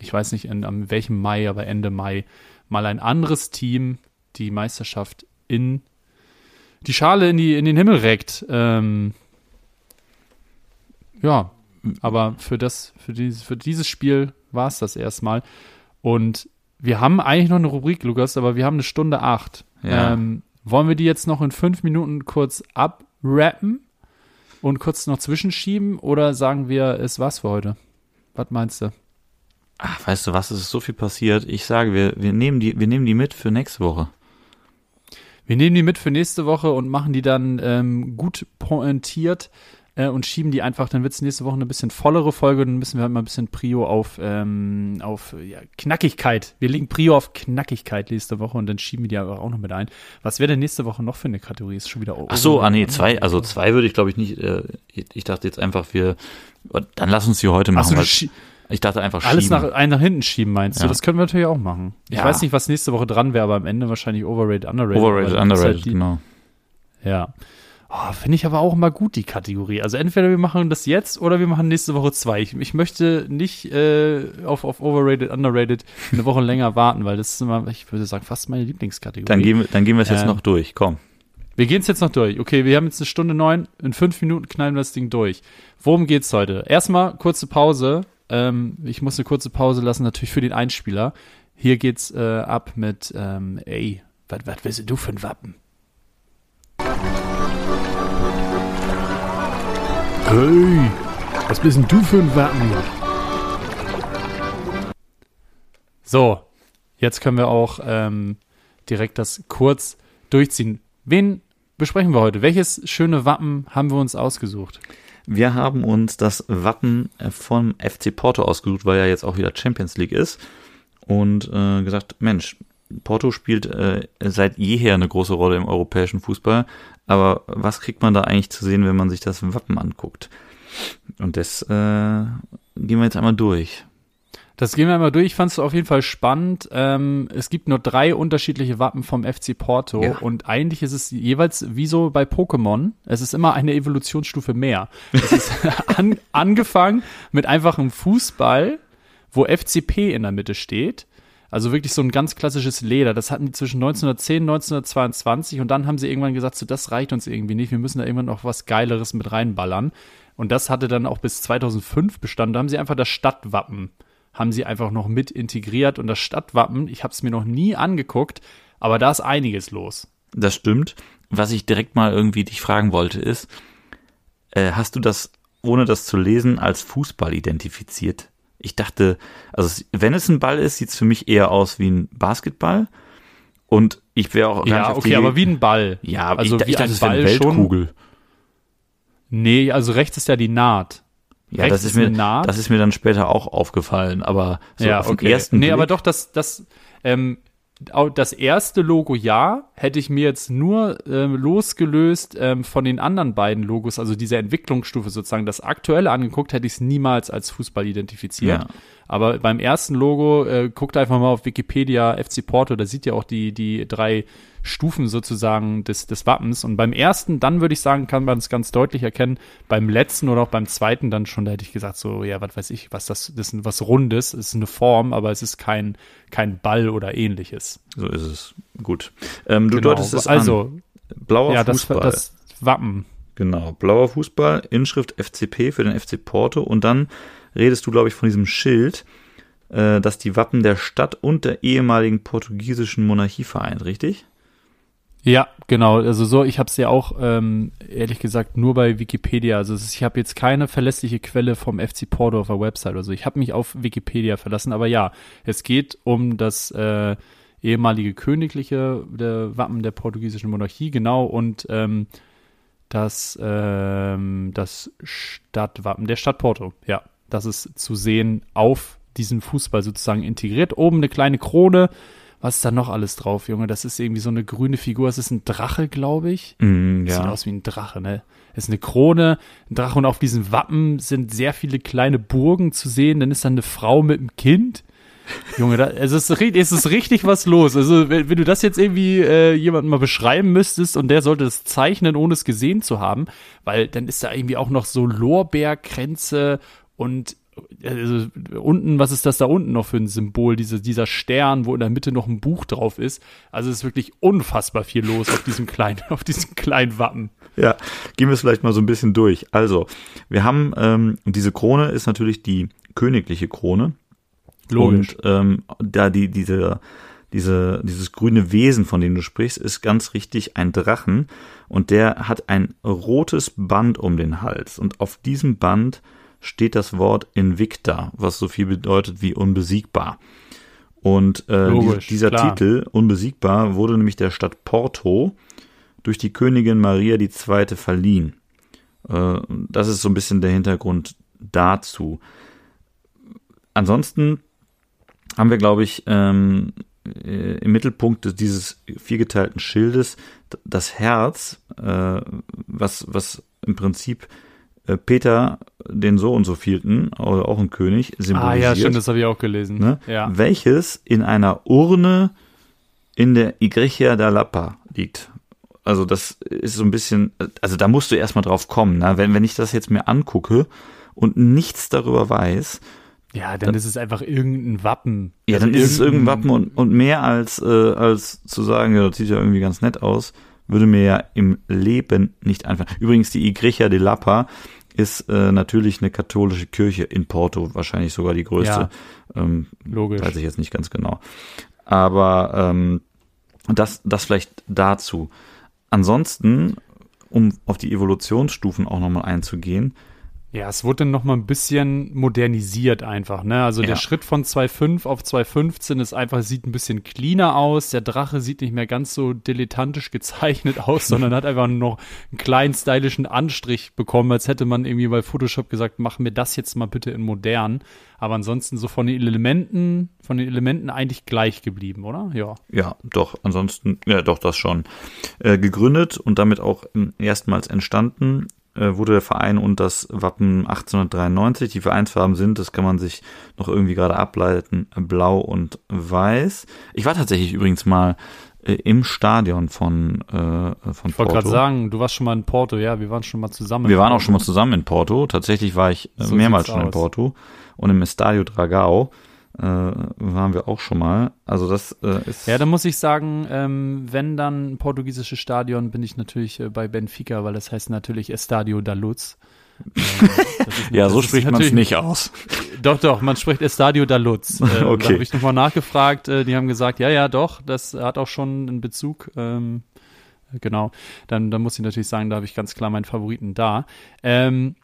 Speaker 1: ich weiß nicht in, am welchem Mai, aber Ende Mai, mal ein anderes Team die Meisterschaft in die Schale in, die, in den Himmel reckt. Ähm, ja, aber für das, für dieses, für dieses Spiel war es das erstmal. Und wir haben eigentlich noch eine Rubrik, Lukas, aber wir haben eine Stunde acht. Ja. Ähm, wollen wir die jetzt noch in fünf Minuten kurz abrappen und kurz noch zwischenschieben oder sagen wir, es war's für heute? Was meinst du?
Speaker 2: Ach, weißt du was, es ist so viel passiert. Ich sage, wir, wir, nehmen die, wir nehmen die mit für nächste Woche.
Speaker 1: Wir nehmen die mit für nächste Woche und machen die dann ähm, gut pointiert äh, und schieben die einfach, dann wird es nächste Woche eine bisschen vollere Folge, dann müssen wir halt mal ein bisschen Prio auf, ähm, auf ja, Knackigkeit. Wir legen Prio auf Knackigkeit nächste Woche und dann schieben wir die aber auch noch mit ein. Was wäre denn nächste Woche noch für eine Kategorie? Ist schon wieder
Speaker 2: Ach so, ah nee, zwei, also zwei würde ich glaube ich nicht, äh, ich dachte jetzt einfach, wir, dann lass uns die heute machen. Ach so, ich dachte einfach
Speaker 1: schieben. Alles nach, einen nach hinten schieben, meinst ja. du? Das können wir natürlich auch machen. Ich ja. weiß nicht, was nächste Woche dran wäre, aber am Ende wahrscheinlich overrated, underrated.
Speaker 2: Overrated, underrated, halt die, genau.
Speaker 1: Ja. Oh, Finde ich aber auch immer gut, die Kategorie. Also entweder wir machen das jetzt oder wir machen nächste Woche zwei. Ich, ich möchte nicht äh, auf, auf Overrated, Underrated eine Woche länger warten, weil das ist immer, ich würde sagen, fast meine Lieblingskategorie.
Speaker 2: Dann gehen, dann gehen wir es jetzt äh, noch durch, komm.
Speaker 1: Wir gehen es jetzt noch durch. Okay, wir haben jetzt eine Stunde neun. In fünf Minuten knallen wir das Ding durch. Worum geht's heute? Erstmal kurze Pause. Ähm, ich muss eine kurze Pause lassen, natürlich für den Einspieler. Hier geht's äh, ab mit, ähm, ey, was willst du für ein Wappen? Hey, was bist denn du für ein Wappen? So, jetzt können wir auch ähm, direkt das kurz durchziehen. Wen besprechen wir heute? Welches schöne Wappen haben wir uns ausgesucht?
Speaker 2: Wir haben uns das Wappen vom FC Porto ausgesucht, weil ja jetzt auch wieder Champions League ist. Und äh, gesagt, Mensch, Porto spielt äh, seit jeher eine große Rolle im europäischen Fußball. Aber was kriegt man da eigentlich zu sehen, wenn man sich das Wappen anguckt? Und das äh, gehen wir jetzt einmal durch.
Speaker 1: Das gehen wir einmal durch. Ich fand es auf jeden Fall spannend. Ähm, es gibt nur drei unterschiedliche Wappen vom FC Porto ja. und eigentlich ist es jeweils wie so bei Pokémon. Es ist immer eine Evolutionsstufe mehr. Es ist an, angefangen mit einfachem Fußball, wo FCP in der Mitte steht. Also wirklich so ein ganz klassisches Leder. Das hatten die zwischen 1910 und 1922 und dann haben sie irgendwann gesagt, so das reicht uns irgendwie nicht. Wir müssen da irgendwann noch was Geileres mit reinballern. Und das hatte dann auch bis 2005 bestanden. Da haben sie einfach das Stadtwappen haben sie einfach noch mit integriert und das Stadtwappen, ich habe es mir noch nie angeguckt, aber da ist einiges los.
Speaker 2: Das stimmt. Was ich direkt mal irgendwie dich fragen wollte ist, äh, hast du das, ohne das zu lesen, als Fußball identifiziert? Ich dachte, also wenn es ein Ball ist, sieht es für mich eher aus wie ein Basketball. Und ich wäre auch.
Speaker 1: Ja, okay, aber wie ein Ball.
Speaker 2: Ja, also ich, wie ich dachte, ein Ball eine Weltkugel. Schon.
Speaker 1: Nee, also rechts ist ja die Naht.
Speaker 2: Ja, das ist, mir, Naht. das ist mir dann später auch aufgefallen, aber so ja, auf okay. ersten
Speaker 1: Nee, Blick aber doch, das, das, ähm, das erste Logo ja, hätte ich mir jetzt nur ähm, losgelöst ähm, von den anderen beiden Logos, also diese Entwicklungsstufe sozusagen, das aktuelle angeguckt, hätte ich es niemals als Fußball identifiziert. Ja. Aber beim ersten Logo, äh, guckt einfach mal auf Wikipedia FC Porto, da sieht ihr auch die, die drei Stufen sozusagen des, des Wappens. Und beim ersten, dann würde ich sagen, kann man es ganz deutlich erkennen. Beim letzten oder auch beim zweiten dann schon, da hätte ich gesagt, so, ja, was weiß ich, was das, das ist was Rundes, ist eine Form, aber es ist kein, kein Ball oder ähnliches.
Speaker 2: So ist es. Gut. Ähm, du
Speaker 1: genau.
Speaker 2: deutest es
Speaker 1: also,
Speaker 2: an. Blauer ja, Fußball.
Speaker 1: Das, das Wappen.
Speaker 2: Genau, blauer Fußball, Inschrift FCP für den FC Porto und dann redest du, glaube ich, von diesem Schild, äh, das die Wappen der Stadt und der ehemaligen portugiesischen Monarchie vereint, richtig?
Speaker 1: Ja, genau. Also so, ich habe es ja auch ähm, ehrlich gesagt nur bei Wikipedia. Also ich habe jetzt keine verlässliche Quelle vom FC Porto auf der Website. Also ich habe mich auf Wikipedia verlassen. Aber ja, es geht um das äh, ehemalige königliche der Wappen der portugiesischen Monarchie, genau und ähm, das ähm, das Stadtwappen der Stadt Porto. Ja, das ist zu sehen auf diesen Fußball sozusagen integriert. Oben eine kleine Krone was ist da noch alles drauf, Junge? Das ist irgendwie so eine grüne Figur. Es ist ein Drache, glaube ich.
Speaker 2: Mm, ja.
Speaker 1: Sieht aus wie ein Drache, ne? Es ist eine Krone, ein Drache und auf diesen Wappen sind sehr viele kleine Burgen zu sehen. Dann ist da eine Frau mit einem Kind. Junge, da, es, ist, es ist richtig was los. Also, wenn, wenn du das jetzt irgendwie äh, jemandem mal beschreiben müsstest und der sollte es zeichnen, ohne es gesehen zu haben, weil dann ist da irgendwie auch noch so Lorbeerkränze und also unten, was ist das da unten noch für ein Symbol? Diese, dieser Stern, wo in der Mitte noch ein Buch drauf ist. Also es ist wirklich unfassbar viel los auf diesem kleinen, auf diesem kleinen Wappen.
Speaker 2: Ja, gehen wir es vielleicht mal so ein bisschen durch. Also, wir haben, ähm, diese Krone ist natürlich die königliche Krone.
Speaker 1: Logisch.
Speaker 2: Und ähm, da die, diese, diese, dieses grüne Wesen, von dem du sprichst, ist ganz richtig ein Drachen. Und der hat ein rotes Band um den Hals. Und auf diesem Band steht das Wort Invicta, was so viel bedeutet wie unbesiegbar. Und äh, Logisch, dieser klar. Titel, unbesiegbar, wurde nämlich der Stadt Porto durch die Königin Maria II. verliehen. Äh, das ist so ein bisschen der Hintergrund dazu. Ansonsten haben wir, glaube ich, ähm, äh, im Mittelpunkt dieses viergeteilten Schildes das Herz, äh, was, was im Prinzip äh, Peter den so und so vielten, auch ein König, symbolisiert. Ah ja,
Speaker 1: stimmt, das habe ich auch gelesen.
Speaker 2: Ne?
Speaker 1: Ja.
Speaker 2: Welches in einer Urne in der Igreja da Lapa liegt. Also das ist so ein bisschen, also da musst du erstmal drauf kommen. Ne? Wenn, wenn ich das jetzt mir angucke und nichts darüber weiß,
Speaker 1: ja, dann, dann, ist es einfach irgendein Wappen.
Speaker 2: Ja, also dann ist es irgendein Wappen und, und mehr als, äh, als zu sagen, ja, das sieht ja irgendwie ganz nett aus, würde mir ja im Leben nicht einfallen. Übrigens, die Igreja de Lapa ist äh, natürlich eine katholische Kirche in Porto, wahrscheinlich sogar die größte.
Speaker 1: Ja, ähm, logisch.
Speaker 2: Weiß ich jetzt nicht ganz genau. Aber ähm, das, das vielleicht dazu. Ansonsten, um auf die Evolutionsstufen auch nochmal einzugehen,
Speaker 1: Ja, es wurde dann noch mal ein bisschen modernisiert einfach, ne? Also ja. der Schritt von 2.5 auf 2.15 ist einfach, sieht ein bisschen cleaner aus. Der Drache sieht nicht mehr ganz so dilettantisch gezeichnet aus, sondern hat einfach noch einen kleinen stylischen Anstrich bekommen, als hätte man irgendwie bei Photoshop gesagt, mach mir das jetzt mal bitte in modern. Aber ansonsten so von den Elementen, von den Elementen eigentlich gleich geblieben, oder?
Speaker 2: Ja. Ja, doch, ansonsten, ja, doch, das schon. Äh, gegründet und damit auch erstmals entstanden wurde der Verein und das Wappen 1893. Die Vereinsfarben sind, das kann man sich noch irgendwie gerade ableiten, blau und weiß. Ich war tatsächlich übrigens mal äh, im Stadion von, äh, von
Speaker 1: ich Porto. Ich wollte gerade sagen, du warst schon mal in Porto, ja, wir waren schon mal zusammen.
Speaker 2: Wir waren auch schon mal zusammen in Porto. Tatsächlich war ich äh, so mehrmals schon aus. in Porto und im Estadio Dragao äh, waren wir auch schon mal. Also das äh, ist.
Speaker 1: Ja, da muss ich sagen, ähm, wenn dann ein portugiesisches Stadion, bin ich natürlich äh, bei Benfica, weil das heißt natürlich Estadio da Luz.
Speaker 2: Ähm, ja, so spricht man es nicht aus.
Speaker 1: Doch, doch, man spricht Estadio da Luz. Äh, okay. Da habe ich nochmal nachgefragt. Äh, die haben gesagt, ja, ja, doch, das hat auch schon einen Bezug. Ähm, genau. Dann, dann muss ich natürlich sagen, da habe ich ganz klar meinen Favoriten da. Ähm,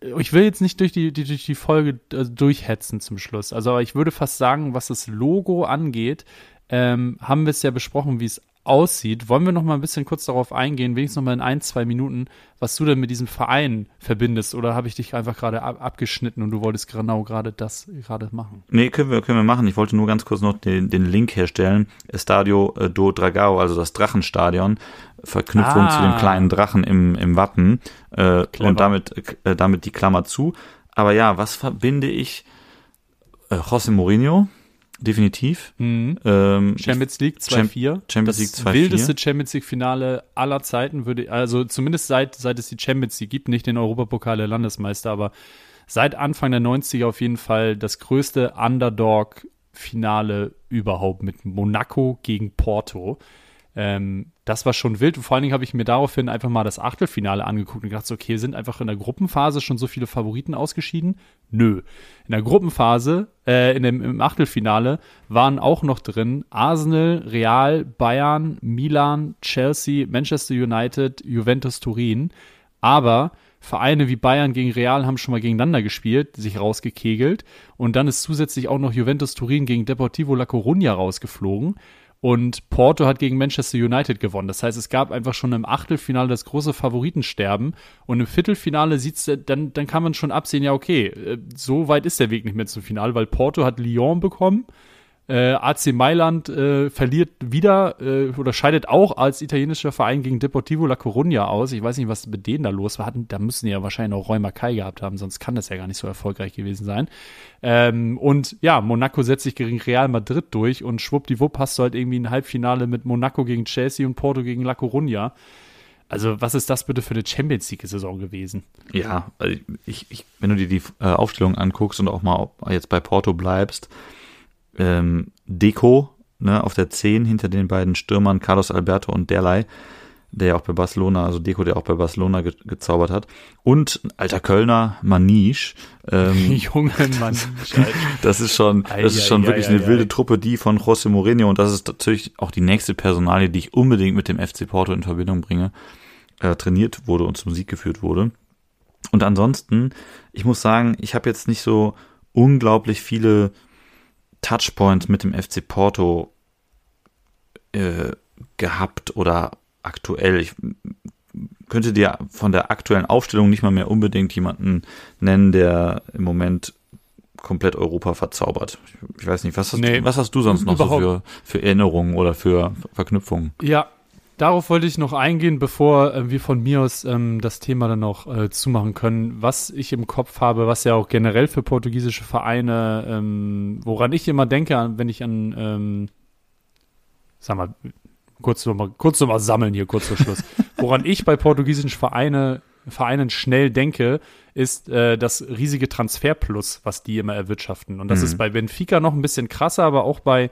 Speaker 1: ich will jetzt nicht durch die, die, durch die Folge also durchhetzen zum Schluss. Also, ich würde fast sagen, was das Logo angeht, ähm, haben wir es ja besprochen, wie es aussieht. Wollen wir noch mal ein bisschen kurz darauf eingehen, wenigstens noch mal in ein, zwei Minuten, was du denn mit diesem Verein verbindest? Oder habe ich dich einfach gerade ab abgeschnitten und du wolltest genau gerade das gerade machen?
Speaker 2: Nee, können wir, können wir machen. Ich wollte nur ganz kurz noch den, den Link herstellen. Estadio äh, do Dragao, also das Drachenstadion. Verknüpfung ah. zu dem kleinen Drachen im, im Wappen. Äh, und damit, äh, damit die Klammer zu. Aber ja, was verbinde ich? Äh, José Mourinho, definitiv.
Speaker 1: Mhm. Ähm, Champions League 2-4.
Speaker 2: Champions League 2-4. Das
Speaker 1: wildeste Champions League Finale aller Zeiten würde, also zumindest seit, seit es die Champions League gibt, nicht den Europapokal der Landesmeister, aber seit Anfang der 90er auf jeden Fall das größte Underdog-Finale überhaupt mit Monaco gegen Porto. Ähm, das war schon wild. Und vor allen Dingen habe ich mir daraufhin einfach mal das Achtelfinale angeguckt und gedacht, okay, sind einfach in der Gruppenphase schon so viele Favoriten ausgeschieden? Nö. In der Gruppenphase, äh, in dem, im Achtelfinale waren auch noch drin Arsenal, Real, Bayern, Milan, Chelsea, Manchester United, Juventus Turin. Aber Vereine wie Bayern gegen Real haben schon mal gegeneinander gespielt, sich rausgekegelt. Und dann ist zusätzlich auch noch Juventus Turin gegen Deportivo La Coruña rausgeflogen. Und Porto hat gegen Manchester United gewonnen. Das heißt, es gab einfach schon im Achtelfinale das große Favoritensterben. Und im Viertelfinale sieht's, dann, dann kann man schon absehen, ja, okay, äh, so weit ist der Weg nicht mehr zum Finale, weil Porto hat Lyon bekommen äh, AC Mailand äh, verliert wieder äh, oder scheidet auch als italienischer Verein gegen Deportivo La Coruña aus. Ich weiß nicht, was mit denen da los war. Da müssen die ja wahrscheinlich auch Räumer Kai gehabt haben, sonst kann das ja gar nicht so erfolgreich gewesen sein. Ähm, und ja, Monaco setzt sich gegen Real Madrid durch und schwuppdiwupp hast du halt irgendwie ein Halbfinale mit Monaco gegen Chelsea und Porto gegen La Coruña. Also, was ist das bitte für eine Champions League-Saison gewesen?
Speaker 2: Ja, also ich, ich, wenn du dir die äh, Aufstellung anguckst und auch mal jetzt bei Porto bleibst, ähm, Deko ne, auf der 10 hinter den beiden Stürmern Carlos Alberto und Derlei, der ja auch bei Barcelona, also Deko, der auch bei Barcelona ge gezaubert hat. Und alter Kölner Maniche.
Speaker 1: Ähm, Junge Maniche.
Speaker 2: das ist schon, das ist schon ei, wirklich ei, eine ei, wilde Truppe, die von José Mourinho und das ist natürlich auch die nächste Personalie, die ich unbedingt mit dem FC Porto in Verbindung bringe, äh, trainiert wurde und zum Sieg geführt wurde. Und ansonsten, ich muss sagen, ich habe jetzt nicht so unglaublich viele Touchpoints mit dem FC Porto äh, gehabt oder aktuell. Ich könnte dir von der aktuellen Aufstellung nicht mal mehr unbedingt jemanden nennen, der im Moment komplett Europa verzaubert. Ich weiß nicht, was hast, nee, was hast du sonst noch so für, für Erinnerungen oder für Verknüpfungen?
Speaker 1: Ja, Darauf wollte ich noch eingehen, bevor äh, wir von mir aus ähm, das Thema dann noch äh, zumachen können. Was ich im Kopf habe, was ja auch generell für portugiesische Vereine, ähm, woran ich immer denke, wenn ich an, ähm, sag mal, kurz nochmal kurz noch mal sammeln hier, kurz vor Schluss. woran ich bei portugiesischen Vereine, Vereinen schnell denke, ist äh, das riesige Transferplus, was die immer erwirtschaften. Und das mhm. ist bei Benfica noch ein bisschen krasser, aber auch bei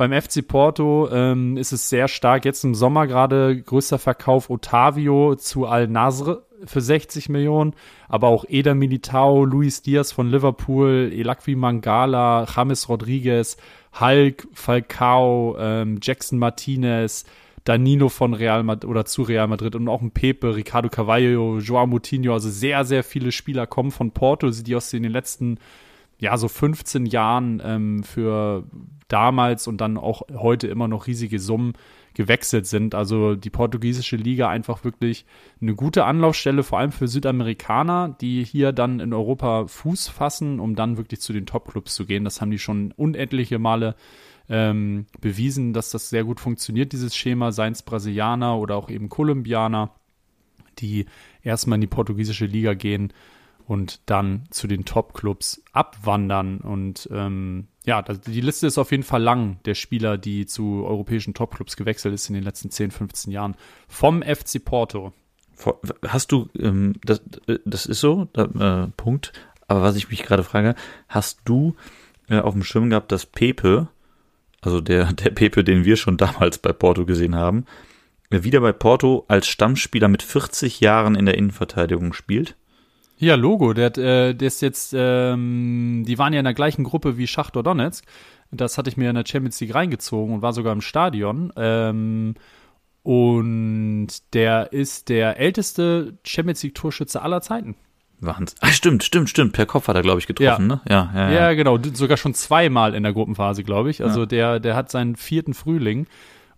Speaker 1: beim FC Porto ähm, ist es sehr stark. Jetzt im Sommer gerade größter Verkauf Otavio zu Al-Nasr für 60 Millionen, aber auch Eder Militao, Luis Diaz von Liverpool, Elakwi Mangala, James Rodriguez, Hulk, Falcao, ähm, Jackson Martinez, Danilo von Real Madrid oder zu Real Madrid und auch ein Pepe, Ricardo Cavallo, Joao Moutinho, also sehr, sehr viele Spieler kommen von Porto, die aus den letzten, ja, so 15 Jahren ähm, für damals und dann auch heute immer noch riesige Summen gewechselt sind. Also die portugiesische Liga einfach wirklich eine gute Anlaufstelle, vor allem für Südamerikaner, die hier dann in Europa Fuß fassen, um dann wirklich zu den Top-Clubs zu gehen. Das haben die schon unendliche Male ähm, bewiesen, dass das sehr gut funktioniert, dieses Schema, seien es Brasilianer oder auch eben Kolumbianer, die erstmal in die portugiesische Liga gehen und dann zu den Top-Clubs abwandern. Und ähm, ja, die Liste ist auf jeden Fall lang, der Spieler, die zu europäischen Top-Clubs gewechselt ist in den letzten 10, 15 Jahren. Vom FC Porto.
Speaker 2: Hast du, ähm, das, das ist so, da, äh, Punkt. Aber was ich mich gerade frage, hast du äh, auf dem Schirm gehabt, dass Pepe, also der, der Pepe, den wir schon damals bei Porto gesehen haben, wieder bei Porto als Stammspieler mit 40 Jahren in der Innenverteidigung spielt?
Speaker 1: Ja, Logo, der, äh, der ist jetzt, ähm, die waren ja in der gleichen Gruppe wie Schachtor Donetsk. Das hatte ich mir in der Champions League reingezogen und war sogar im Stadion. Ähm, und der ist der älteste Champions League Torschütze aller Zeiten.
Speaker 2: Wahnsinn. Ach, stimmt, stimmt, stimmt. Per Kopf hat er, glaube ich, getroffen,
Speaker 1: ja.
Speaker 2: ne? Ja,
Speaker 1: ja, ja, ja. genau. Sogar schon zweimal in der Gruppenphase, glaube ich. Also der, der hat seinen vierten Frühling.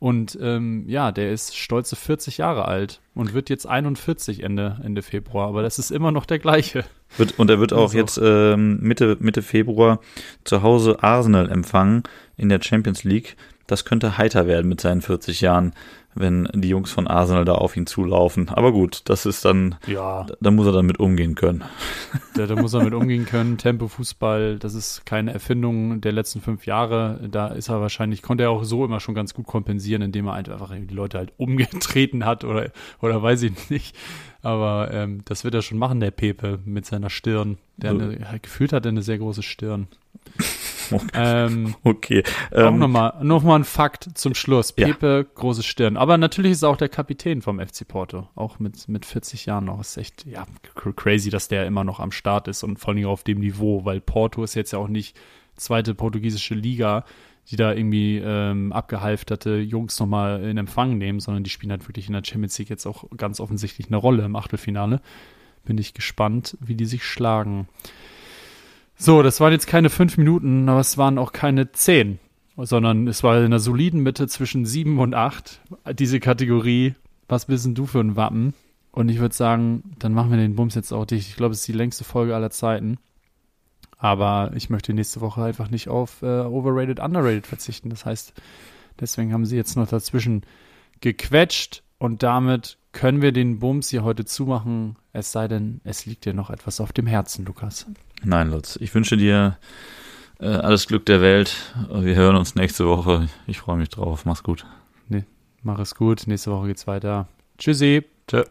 Speaker 1: Und ähm, ja, der ist stolze 40 Jahre alt und wird jetzt 41 Ende, Ende Februar. Aber das ist immer noch der gleiche.
Speaker 2: Wird, und er wird auch also. jetzt ähm, Mitte, Mitte Februar zu Hause Arsenal empfangen in der Champions League. Das könnte heiter werden mit seinen 40 Jahren wenn die Jungs von Arsenal da auf ihn zulaufen. Aber gut, das ist dann, ja. da, da muss er dann mit umgehen können.
Speaker 1: Da, da muss er mit umgehen können. Tempo Fußball, das ist keine Erfindung der letzten fünf Jahre. Da ist er wahrscheinlich, konnte er auch so immer schon ganz gut kompensieren, indem er einfach die Leute halt umgetreten hat oder, oder weiß ich nicht. Aber ähm, das wird er schon machen, der Pepe, mit seiner Stirn. Der so. eine, gefühlt hat er eine sehr große Stirn.
Speaker 2: Okay. Ähm, okay.
Speaker 1: Ähm, auch nochmal noch mal ein Fakt zum Schluss. Pepe, ja. große Stirn. Aber natürlich ist er auch der Kapitän vom FC Porto. Auch mit, mit 40 Jahren noch. Ist echt ja, crazy, dass der immer noch am Start ist und vor allem auf dem Niveau, weil Porto ist jetzt ja auch nicht zweite portugiesische Liga, die da irgendwie ähm, abgehalfterte Jungs nochmal in Empfang nehmen, sondern die spielen halt wirklich in der Champions League jetzt auch ganz offensichtlich eine Rolle im Achtelfinale. Bin ich gespannt, wie die sich schlagen. So, das waren jetzt keine fünf Minuten, aber es waren auch keine zehn, sondern es war in einer soliden Mitte zwischen sieben und acht. Diese Kategorie, was bist denn du für ein Wappen? Und ich würde sagen, dann machen wir den Bums jetzt auch dicht. Ich glaube, es ist die längste Folge aller Zeiten. Aber ich möchte nächste Woche einfach nicht auf äh, Overrated, Underrated verzichten. Das heißt, deswegen haben sie jetzt noch dazwischen gequetscht und damit können wir den Bums hier heute zumachen. Es sei denn, es liegt dir noch etwas auf dem Herzen, Lukas.
Speaker 2: Nein, Lutz. Ich wünsche dir äh, alles Glück der Welt. Wir hören uns nächste Woche. Ich freue mich drauf. Mach's gut.
Speaker 1: Nee, mach es gut. Nächste Woche geht's weiter. Tschüssi. Tschö.